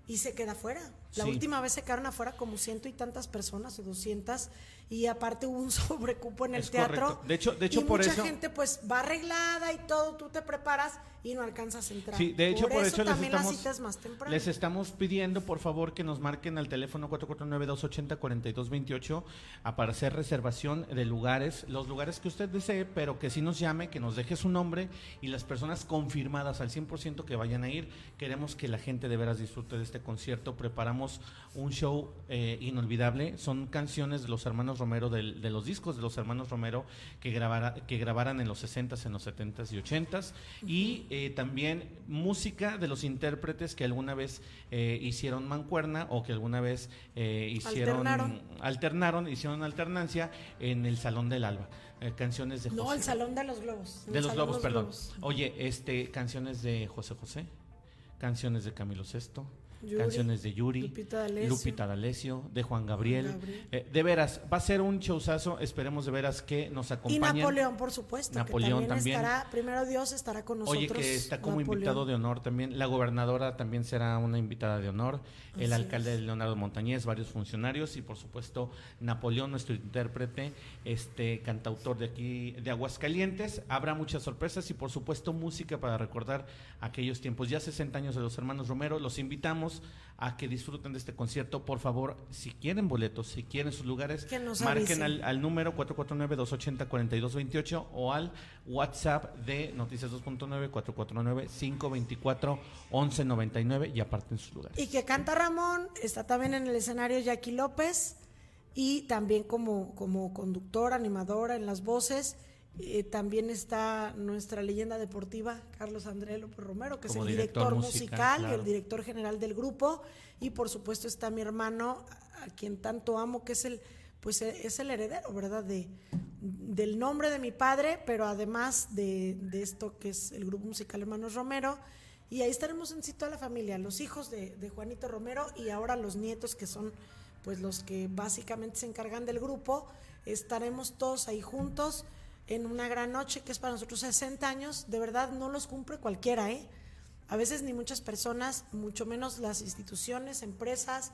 y se queda fuera. La Sí. última vez se quedaron afuera como ciento y tantas personas o doscientas y aparte hubo un sobrecupo en el Es teatro. correcto. De hecho- de hecho, y por mucha eso- gente pues va arreglada y todo, tú te preparas y no alcanzas a entrar. Sí, de hecho, por, eso, les también estamos, la cita es más temprano. les estamos pidiendo, por favor, que nos marquen al teléfono 449-280-4228 a para hacer reservación de lugares, los lugares que usted desee, pero que sí nos llame, que nos deje su nombre y las personas confirmadas al 100% que vayan a ir. Queremos que la gente de veras disfrute de este concierto. Preparamos un show eh, inolvidable. Son canciones de los hermanos Romero, del- de, los discos de los hermanos Romero que, grabara, que grabaran en los 60s, en los 70s y 80s. Y eh, también música de los intérpretes que alguna vez eh, hicieron mancuerna o que alguna vez eh, hicieron Alternaron. alternaron, hicieron alternancia en el Salón del Alba. Canciones de José. No, el Salón de los Globos. De los globos, perdón. Globos. Oye, este, canciones de José José, canciones de Camilo Sesto, Yuri, canciones de Yuri, Lupita D'Alessio. Lupita D'Alessio, de Juan Gabriel. Juan Gabriel. Eh, de veras, va a ser un showzazo, esperemos de veras que nos Y acompañen. Napoleón, por supuesto. Napoleón que también, también. estará, primero Dios estará con nosotros. Oye, que está como Napoleón. invitado de honor también. La gobernadora también será una invitada de honor. El Así alcalde Leonardo Montañez, varios funcionarios y por supuesto Napoleón, nuestro intérprete, este cantautor de aquí de Aguascalientes. Habrá muchas sorpresas y por supuesto música para recordar aquellos tiempos. Ya 60 años de los hermanos Romero. Los invitamos a que disfruten de este concierto. Por favor, si quieren boletos, si quieren sus lugares, Que nos marquen al, al número 449-280-4228 o al WhatsApp de Noticias 2.9 449-524-1199 y aparten sus lugares. Y que canta Ramón, está también en el escenario Jackie López y también como, como conductora, animadora en las voces. Eh, también está nuestra leyenda deportiva, Carlos André López Romero, que Como es el director director, musical, y el director general del grupo. Y por supuesto está mi hermano, a quien tanto amo, que es el, pues eh, es el heredero, ¿verdad? De, del nombre de mi padre, pero además de, de esto que es el grupo musical Hermanos Romero. Y ahí estaremos en sí toda la familia, los hijos de, de Juanito Romero y ahora los nietos que son pues los que básicamente se encargan del grupo. Estaremos todos ahí juntos en una gran noche que es para nosotros 60 años. De verdad no los cumple cualquiera, ¿eh? A veces ni muchas personas, mucho menos las instituciones, empresas,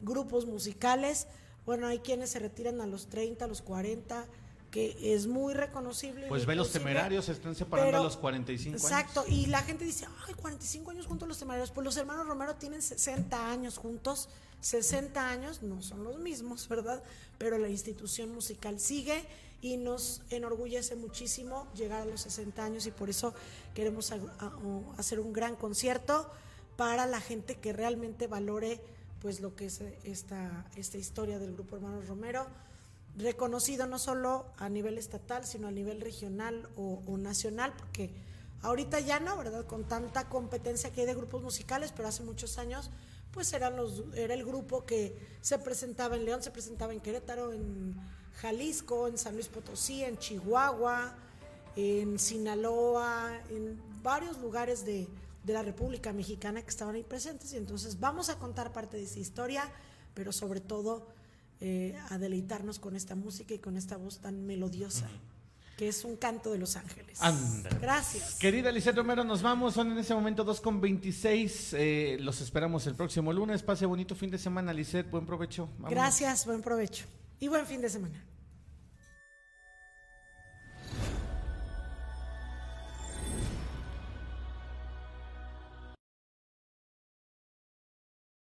grupos musicales. Bueno, hay quienes se retiran a los 30, a los 40, que es muy reconocible. Pues ve los temerarios, se están separando pero- a los 45 años. Exacto, y la gente dice, ay, 45 años juntos los temerarios. Pues los hermanos Romero tienen 60 años juntos, 60 años, no son los mismos, ¿verdad? Pero la institución musical sigue y nos enorgullece muchísimo llegar a los 60 años y por eso queremos hacer un gran concierto para la gente que realmente valore pues lo que es eh, esta, esta historia del grupo Hermanos Romero reconocido no solo a nivel estatal, sino a nivel regional o, o nacional, porque ahorita ya no, ¿verdad? Con tanta competencia que hay de grupos musicales, pero hace muchos años, pues eran los, era el grupo que se presentaba en León, se presentaba en Querétaro, en Jalisco, en San Luis Potosí, en Chihuahua, en Sinaloa, en varios lugares de, de la República Mexicana que estaban ahí presentes. Y entonces vamos a contar parte de esa historia, pero sobre todo eh, a deleitarnos con esta música y con esta voz tan melodiosa, que es un canto de los ángeles. Ándale. Gracias. Querida Lisette Romero, nos vamos. Son en ese momento 2.26. Eh, los esperamos el próximo lunes. Pase bonito fin de semana, Lisette. Buen provecho. Vámonos. Gracias, buen provecho y buen fin de semana.